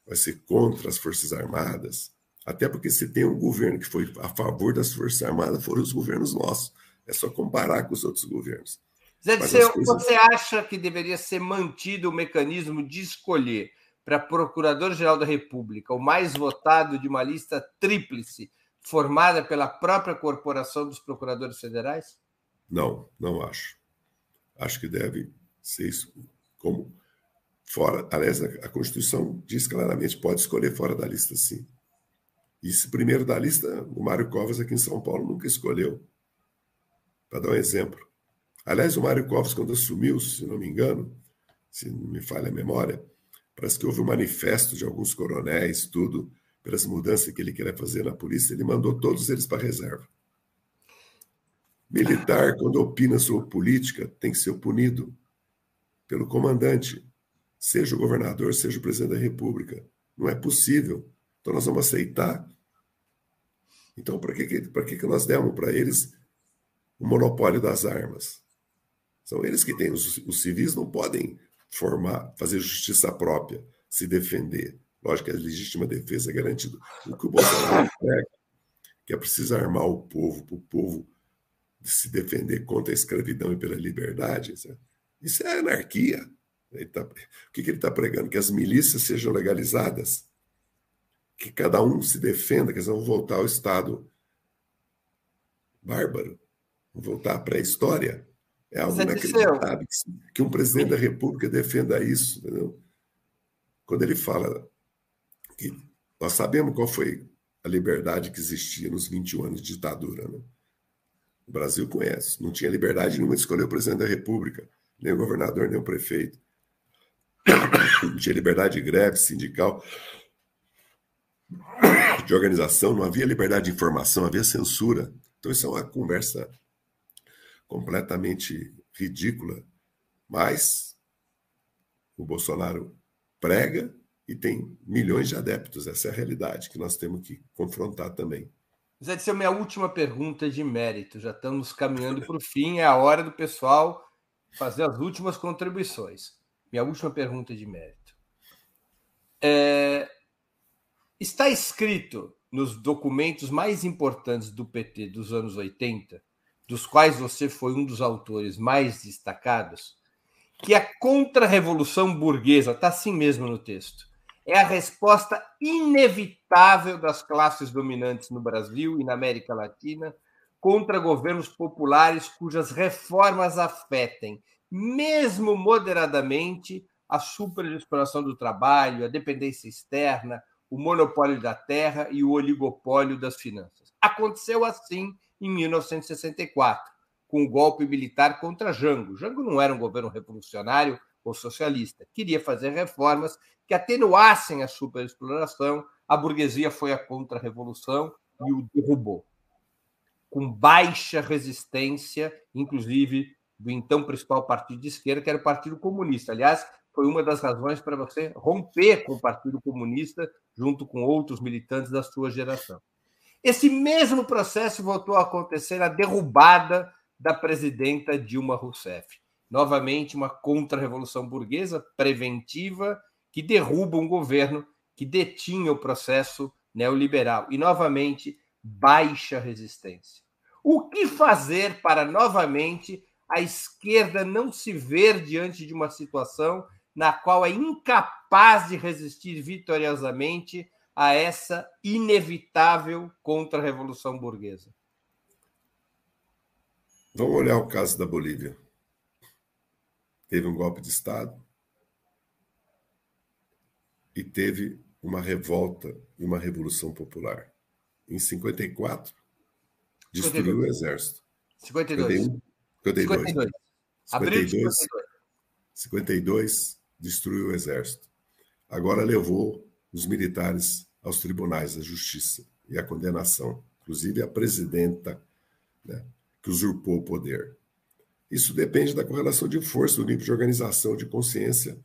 vai ser contra as Forças Armadas, até porque se tem um governo que foi a favor das Forças Armadas, foram os governos nossos. É só comparar com os outros governos. Zé Disseu, coisas... você acha que deveria ser mantido o mecanismo de escolher para Procurador-Geral da República o mais votado de uma lista tríplice formada pela própria Corporação dos Procuradores Federais? Não, não acho. Acho que deve ser isso como fora. Aliás, a Constituição diz claramente pode escolher fora da lista, sim. E esse primeiro da lista, o Mário Covas aqui em São Paulo nunca escolheu. Para dar um exemplo. Aliás, o Mário Covas, quando assumiu, se não me engano, se não me falha a memória, parece que houve um manifesto de alguns coronéis, tudo, pelas mudanças que ele queria fazer na polícia, ele mandou todos eles para a reserva. Militar, quando opina sobre política, tem que ser punido pelo comandante, seja o governador, seja o presidente da República. Não é possível. Então nós vamos aceitar. Então, para que, que, que nós demos para eles o monopólio das armas? São eles que têm. Os, os civis não podem formar, fazer justiça própria, se defender. Lógico que a legítima defesa é garantida. O que o Bolsonaro prega, que é preciso armar o povo, para o povo se defender contra a escravidão e pela liberdade, isso é anarquia. Tá, o que, que ele está pregando? Que as milícias sejam legalizadas, que cada um se defenda, que eles vão voltar ao Estado bárbaro, vão voltar à pré-história. É algo inacreditável que um presidente da República defenda isso. Entendeu? Quando ele fala que nós sabemos qual foi a liberdade que existia nos 21 anos de ditadura. Né? O Brasil conhece. Não tinha liberdade nenhuma de escolher o presidente da República, nem o governador, nem o prefeito. Não tinha liberdade de greve sindical, de organização, não havia liberdade de informação, havia censura. Então, isso é uma conversa completamente ridícula, mas o Bolsonaro prega e tem milhões de adeptos. Essa é a realidade que nós temos que confrontar também. Zé, essa é a minha última pergunta de mérito. Já estamos caminhando para o fim, é a hora do pessoal fazer as últimas contribuições. Minha última pergunta de mérito. É... Está escrito nos documentos mais importantes do PT dos anos 80 dos quais você foi um dos autores mais destacados, que a contra-revolução burguesa, está assim mesmo no texto, é a resposta inevitável das classes dominantes no Brasil e na América Latina contra governos populares cujas reformas afetem, mesmo moderadamente, a superexploração do trabalho, a dependência externa, o monopólio da terra e o oligopólio das finanças. Aconteceu assim em 1964, com o golpe militar contra Jango. Jango não era um governo revolucionário ou socialista, queria fazer reformas que atenuassem a superexploração. A burguesia foi a contra-revolução e o derrubou, com baixa resistência, inclusive do então principal partido de esquerda, que era o Partido Comunista. Aliás, foi uma das razões para você romper com o Partido Comunista junto com outros militantes da sua geração. Esse mesmo processo voltou a acontecer na derrubada da presidenta Dilma Rousseff. Novamente, uma contra-revolução burguesa preventiva que derruba um governo que detinha o processo neoliberal. E, novamente, baixa resistência. O que fazer para novamente a esquerda não se ver diante de uma situação na qual é incapaz de resistir vitoriosamente a essa inevitável contra-revolução burguesa? Vamos olhar o caso da Bolívia. Teve um golpe de Estado e teve uma revolta e uma revolução popular. Em 54, destruiu 52. o exército. 52. 51, 52. 52. 52, 52 destruiu o exército. Agora levou os militares aos tribunais da justiça e a condenação, inclusive a presidenta, né, que usurpou o poder. Isso depende da correlação de força, do nível de organização, de consciência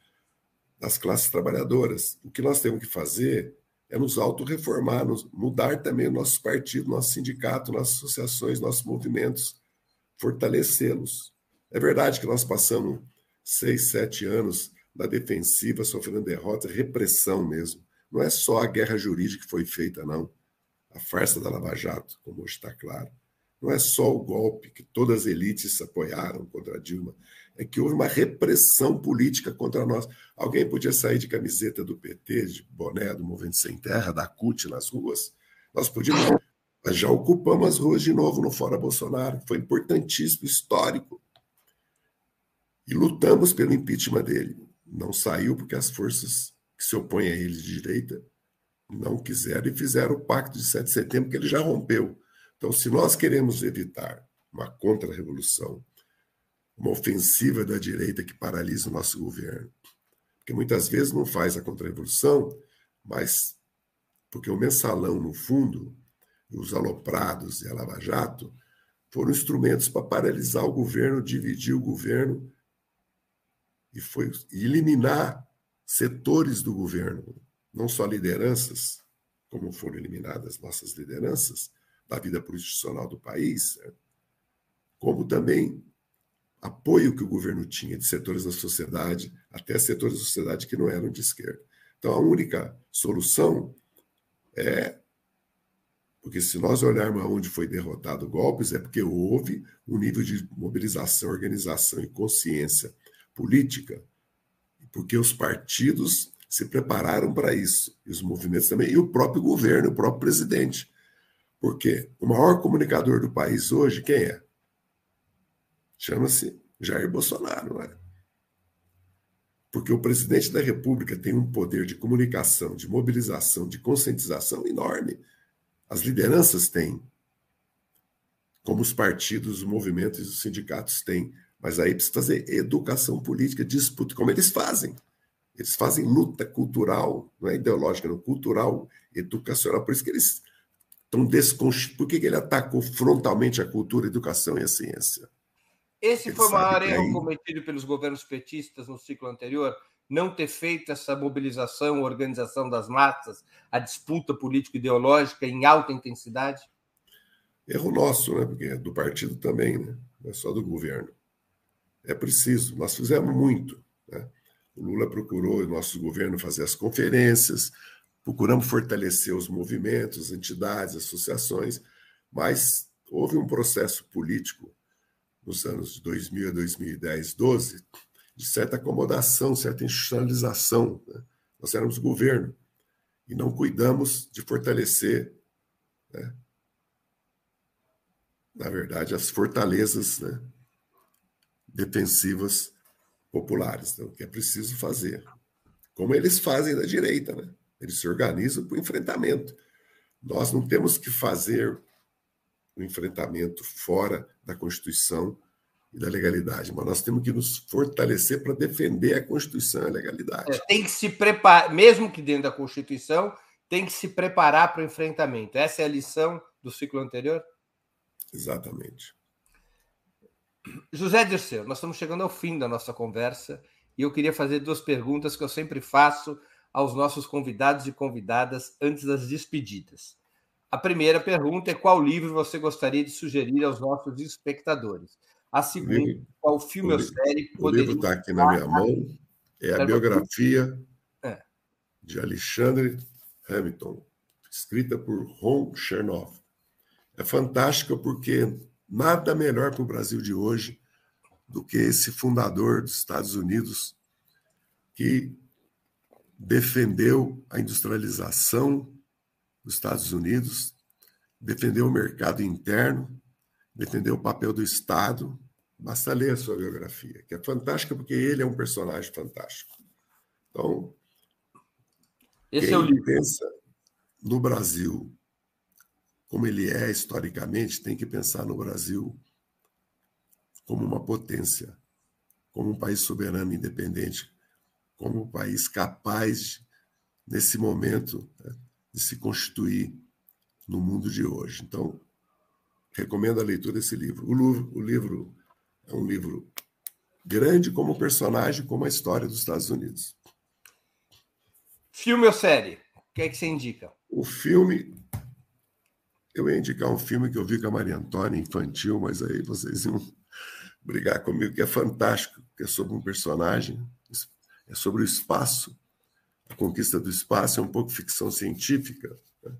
das classes trabalhadoras. O que nós temos que fazer é nos auto-reformar, mudar também nossos partidos, nosso sindicato, nossas associações, nossos movimentos, fortalecê-los. É verdade que nós passamos seis, sete anos na defensiva, sofrendo derrota, repressão mesmo. Não é só a guerra jurídica que foi feita, não. A farsa da Lava Jato, como hoje está claro. Não é só o golpe que todas as elites apoiaram contra a Dilma, é que houve uma repressão política contra nós. Alguém podia sair de camiseta do PT, de boné do Movimento Sem Terra, da CUT nas ruas. Nós podíamos. Mas já ocupamos as ruas de novo no Fora Bolsonaro. Foi importantíssimo, histórico. E lutamos pelo impeachment dele. Não saiu porque as forças que se opõem a ele de direita não quiseram e fizeram o pacto de 7 de setembro, que ele já rompeu. Então, se nós queremos evitar uma contra-revolução, uma ofensiva da direita que paralisa o nosso governo, porque muitas vezes não faz a contra-revolução, mas porque o mensalão, no fundo, os aloprados e a Lava Jato foram instrumentos para paralisar o governo, dividir o governo e foi eliminar setores do governo, não só lideranças, como foram eliminadas nossas lideranças da vida institucional do país, né? como também apoio que o governo tinha de setores da sociedade, até setores da sociedade que não eram de esquerda. Então, a única solução é. Porque se nós olharmos aonde foi derrotado golpes, é porque houve um nível de mobilização, organização e consciência política, porque os partidos se prepararam para isso, e os movimentos também, e o próprio governo, o próprio presidente. Porque o maior comunicador do país hoje, quem é? Chama-se Jair Bolsonaro, não é? Porque o presidente da República tem um poder de comunicação, de mobilização, de conscientização enorme. As lideranças têm, como os partidos, os movimentos e os sindicatos têm. Mas aí precisa fazer educação política, disputa, como eles fazem. Eles fazem luta cultural, não é ideológica, não, cultural, educacional. Por isso que eles estão desconstruindo. Por que ele atacou frontalmente a cultura, a educação e a ciência? Esse foi o maior erro cometido pelos governos petistas no ciclo anterior, não ter feito essa mobilização, organização das massas, a disputa político-ideológica em alta intensidade? Erro nosso, né? Porque é do partido também, né? Não é só do governo. É preciso. Nós fizemos muito. Né? O Lula procurou, o nosso governo, fazer as conferências, procuramos fortalecer os movimentos, entidades, associações, mas houve um processo político nos anos de 2000 a 2010, 12, de certa acomodação, certa institucionalização. Né? Nós éramos governo e não cuidamos de fortalecer, né? na verdade, as fortalezas né? Defensivas populares, então, que é preciso fazer. Como eles fazem da direita, né? eles se organizam para o enfrentamento. Nós não temos que fazer o enfrentamento fora da Constituição e da legalidade, mas nós temos que nos fortalecer para defender a Constituição e a legalidade. É, tem que se preparar, mesmo que dentro da Constituição, tem que se preparar para o enfrentamento. Essa é a lição do ciclo anterior? Exatamente. José Dirceu, nós estamos chegando ao fim da nossa conversa e eu queria fazer duas perguntas que eu sempre faço aos nossos convidados e convidadas antes das despedidas. A primeira pergunta é qual livro você gostaria de sugerir aos nossos espectadores? A segunda, qual filme ou série poderia... O livro está aqui na minha mão, é a biografia é. de Alexandre Hamilton, escrita por Ron Chernoff. é fantástica porque nada melhor para o Brasil de hoje do que esse fundador dos Estados Unidos que defendeu a industrialização dos Estados Unidos, defendeu o mercado interno, defendeu o papel do Estado. Basta ler a sua biografia, que é fantástica porque ele é um personagem fantástico. Então, Esse quem é o livro. pensa no Brasil como ele é historicamente, tem que pensar no Brasil como uma potência, como um país soberano e independente, como um país capaz, nesse momento, né, de se constituir no mundo de hoje. Então, recomendo a leitura desse livro. O, livro. o livro é um livro grande como personagem, como a história dos Estados Unidos. Filme ou série? O que é que você indica? O filme. Eu ia indicar um filme que eu vi com a Maria Antônia, infantil, mas aí vocês iam brigar comigo, que é fantástico, que é sobre um personagem, é sobre o espaço. A conquista do espaço é um pouco ficção científica, né?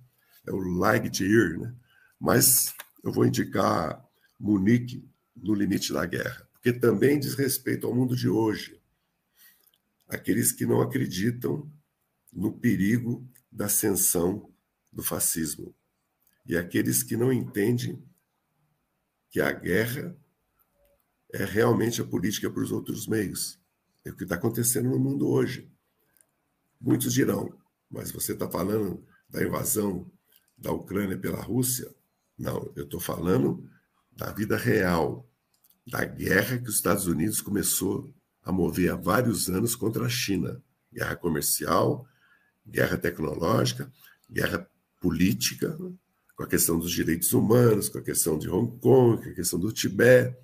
é o Lightyear, né? mas eu vou indicar Munique no limite da guerra, porque também diz respeito ao mundo de hoje. Aqueles que não acreditam no perigo da ascensão do fascismo e aqueles que não entendem que a guerra é realmente a política para os outros meios. É o que está acontecendo no mundo hoje. Muitos dirão, mas você está falando da invasão da Ucrânia pela Rússia? Não, eu estou falando da vida real, da guerra que os Estados Unidos começou a mover há vários anos contra a China. Guerra comercial, guerra tecnológica, guerra política, com a questão dos direitos humanos, com a questão de Hong Kong, com a questão do Tibete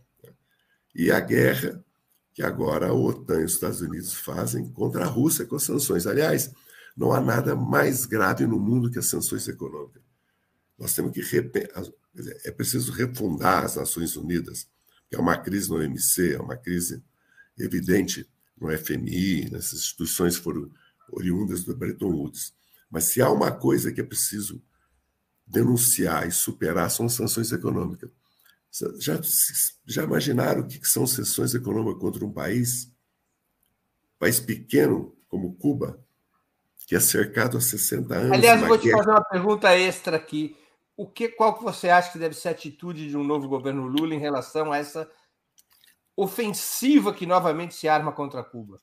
e a guerra que agora a OTAN e os Estados Unidos fazem contra a Rússia com as sanções. Aliás, não há nada mais grave no mundo que as sanções econômicas. Nós temos que é preciso refundar as Nações Unidas, que é uma crise no OMC, é uma crise evidente no FMI, nessas instituições foram oriundas do Bretton Woods. Mas se há uma coisa que é preciso denunciar e superar são sanções econômicas. Já, já imaginaram o que são sanções econômicas contra um país? País pequeno como Cuba, que é cercado há 60 anos. Aliás, vou te fazer uma pergunta extra aqui. O que, qual que você acha que deve ser a atitude de um novo governo Lula em relação a essa ofensiva que novamente se arma contra Cuba?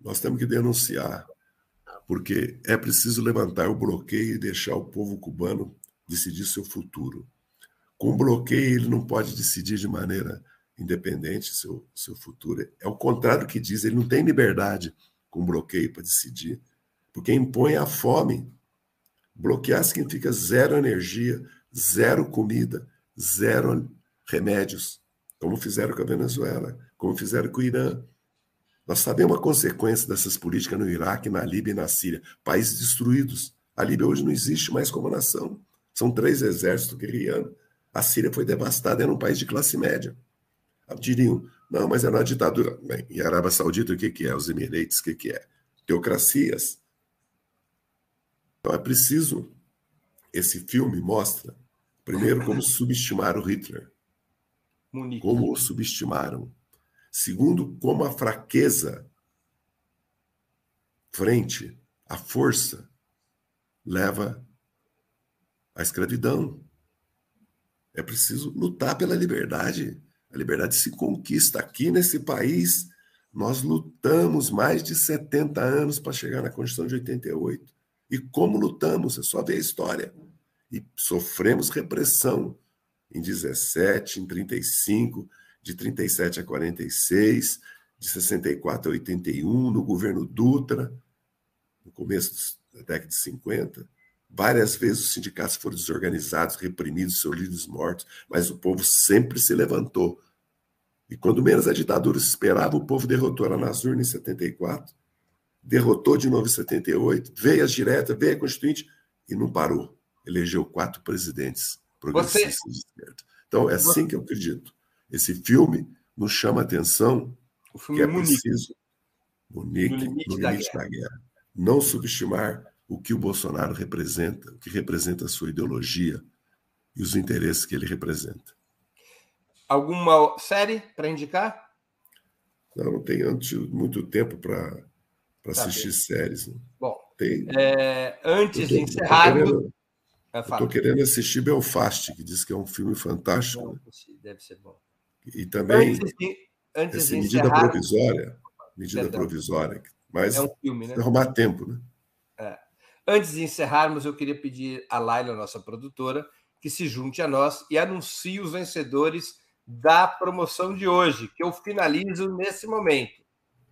Nós temos que denunciar, porque é preciso levantar o bloqueio e deixar o povo cubano decidir seu futuro. Com bloqueio, ele não pode decidir de maneira independente seu, seu futuro. É o contrário que diz, ele não tem liberdade com bloqueio para decidir, porque impõe a fome. Bloquear significa zero energia, zero comida, zero remédios, como fizeram com a Venezuela, como fizeram com o Irã. Nós sabemos a consequência dessas políticas no Iraque, na Líbia e na Síria, países destruídos. A Líbia hoje não existe mais como nação. São três exércitos guerreando. A Síria foi devastada, era um país de classe média. Diriam, não, mas era uma ditadura. Bem, e a Arábia Saudita, o que, que é? Os Emirates, o que, que é? Teocracias. Então é preciso. Esse filme mostra, primeiro, como subestimaram Hitler. Como o subestimaram. Segundo, como a fraqueza frente à força leva à escravidão. É preciso lutar pela liberdade. A liberdade se conquista. Aqui nesse país, nós lutamos mais de 70 anos para chegar na Constituição de 88. E como lutamos? É só ver a história. E sofremos repressão em 17, em 35, de 37 a 46, de 64 a 81, no governo Dutra, no começo da década de 50. Várias vezes os sindicatos foram desorganizados, reprimidos, seus líderes mortos, mas o povo sempre se levantou. E quando menos a ditadura se esperava, o povo derrotou ela nas urnas em 74, derrotou de novo em 78, veio as diretas, veio a Constituinte e não parou. Elegeu quatro presidentes progressistas Você... de esquerda. Então, é assim que eu acredito. Esse filme nos chama a atenção que é preciso, Munique, no limite, no limite da, guerra. da guerra, não subestimar o que o Bolsonaro representa, o que representa a sua ideologia e os interesses que ele representa. Alguma série para indicar? Não, não tenho muito tempo para tá assistir bem. séries. Né? Bom, Tem... é, antes tô, de encerrarmos. Estou querendo assistir Belfast, que diz que é um filme fantástico. Bom, né? Deve ser bom. E também antes de, antes de medida encerrar... provisória, medida Perdão. provisória, mas é um filme, né? arrumar tempo, né? É. Antes de encerrarmos, eu queria pedir a Laila, nossa produtora, que se junte a nós e anuncie os vencedores da promoção de hoje, que eu finalizo nesse momento.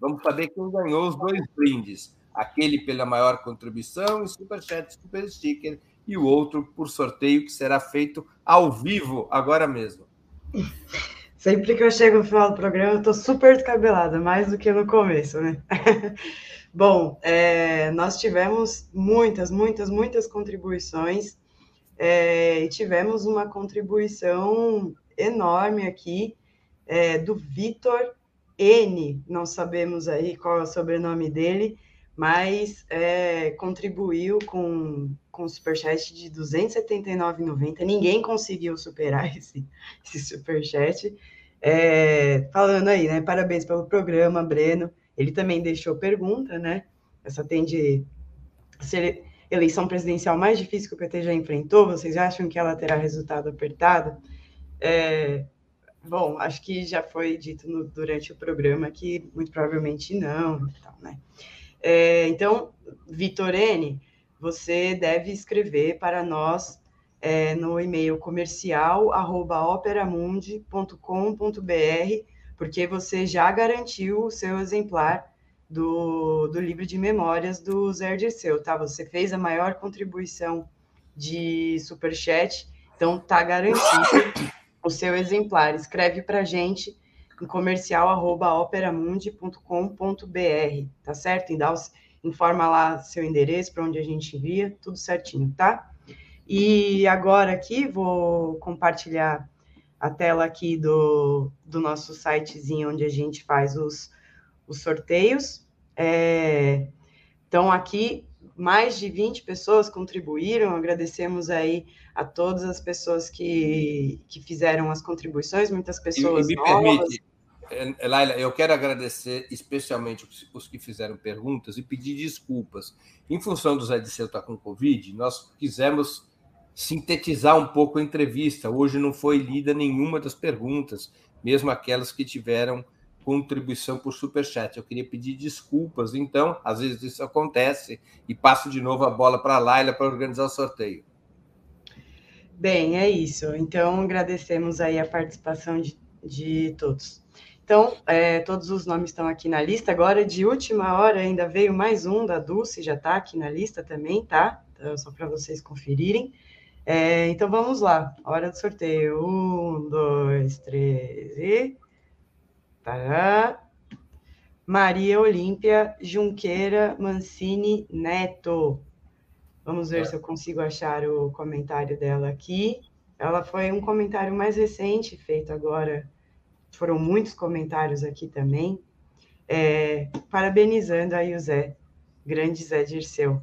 Vamos saber quem ganhou os dois brindes. Aquele pela maior contribuição e Superchat Super Sticker, e o outro por sorteio que será feito ao vivo agora mesmo. Sempre que eu chego no final do programa, eu estou super descabelada, mais do que no começo, né? Bom, é, nós tivemos muitas, muitas, muitas contribuições é, e tivemos uma contribuição enorme aqui é, do Vitor N. Não sabemos aí qual é o sobrenome dele, mas é, contribuiu com, com o superchat de R$ 279,90. Ninguém conseguiu superar esse, esse superchat. É, falando aí, né? Parabéns pelo programa, Breno. Ele também deixou pergunta, né? Essa tem de ser eleição presidencial mais difícil que o PT já enfrentou. Vocês acham que ela terá resultado apertado? É, bom, acho que já foi dito no, durante o programa que muito provavelmente não. Então, né? É, então, Vitorene, você deve escrever para nós é, no e-mail comercial operamundi.com.br, porque você já garantiu o seu exemplar do, do livro de memórias do Zé Dirceu, tá? Você fez a maior contribuição de superchat, então tá garantido o seu exemplar. Escreve para gente em comercial@operamundi.com.br, tá certo? E dá os, informa lá seu endereço para onde a gente envia, tudo certinho, tá? E agora aqui vou compartilhar a tela aqui do, do nosso sitezinho onde a gente faz os, os sorteios. É, então, aqui mais de 20 pessoas contribuíram, agradecemos aí a todas as pessoas que, que fizeram as contribuições, muitas pessoas e, e me novas. Permite, é, Laila, eu quero agradecer especialmente os que fizeram perguntas e pedir desculpas. Em função do Zé Disseu estar com Covid, nós quisemos sintetizar um pouco a entrevista. Hoje não foi lida nenhuma das perguntas, mesmo aquelas que tiveram contribuição por superchat. Eu queria pedir desculpas, então, às vezes isso acontece, e passo de novo a bola para a Laila para organizar o sorteio. Bem, é isso. Então, agradecemos aí a participação de, de todos. Então, é, todos os nomes estão aqui na lista. Agora, de última hora, ainda veio mais um da Dulce, já está aqui na lista também, tá? Então, só para vocês conferirem. É, então, vamos lá. Hora do sorteio. Um, dois, três e... Tará. Maria Olímpia Junqueira Mancini Neto. Vamos ver é. se eu consigo achar o comentário dela aqui. Ela foi um comentário mais recente, feito agora foram muitos comentários aqui também, é, parabenizando aí o Zé, grande Zé Dirceu.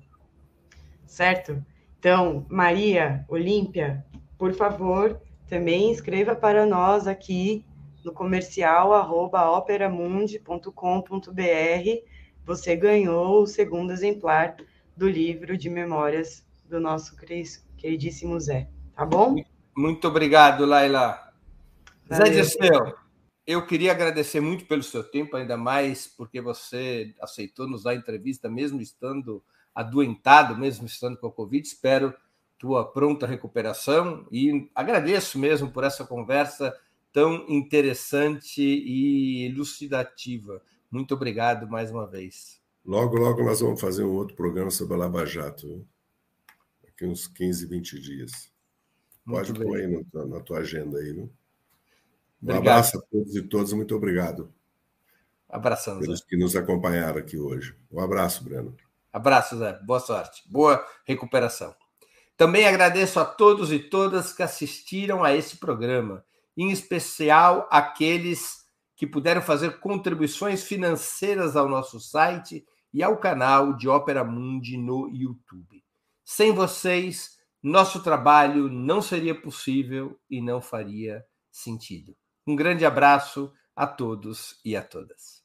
Certo? Então, Maria Olímpia, por favor, também escreva para nós aqui no comercial arroba operamundi.com.br. Você ganhou o segundo exemplar do livro de memórias do nosso queridíssimo Zé. Tá bom? Muito obrigado, Laila. Valeu. Zé Dirceu, eu queria agradecer muito pelo seu tempo, ainda mais porque você aceitou nos dar entrevista, mesmo estando adoentado, mesmo estando com a Covid. Espero tua pronta recuperação e agradeço mesmo por essa conversa tão interessante e elucidativa. Muito obrigado mais uma vez. Logo, logo nós vamos fazer um outro programa sobre a Lava Jato. Daqui uns 15, 20 dias. Muito Pode bem. pôr aí no, na tua agenda aí, viu? Um obrigado. abraço a todos e todas, muito obrigado. Abração, Pelos Zé. que nos acompanharam aqui hoje. Um abraço, Breno. Abraço, Zé. Boa sorte. Boa recuperação. Também agradeço a todos e todas que assistiram a esse programa, em especial aqueles que puderam fazer contribuições financeiras ao nosso site e ao canal de Ópera Mundi no YouTube. Sem vocês, nosso trabalho não seria possível e não faria sentido. Um grande abraço a todos e a todas.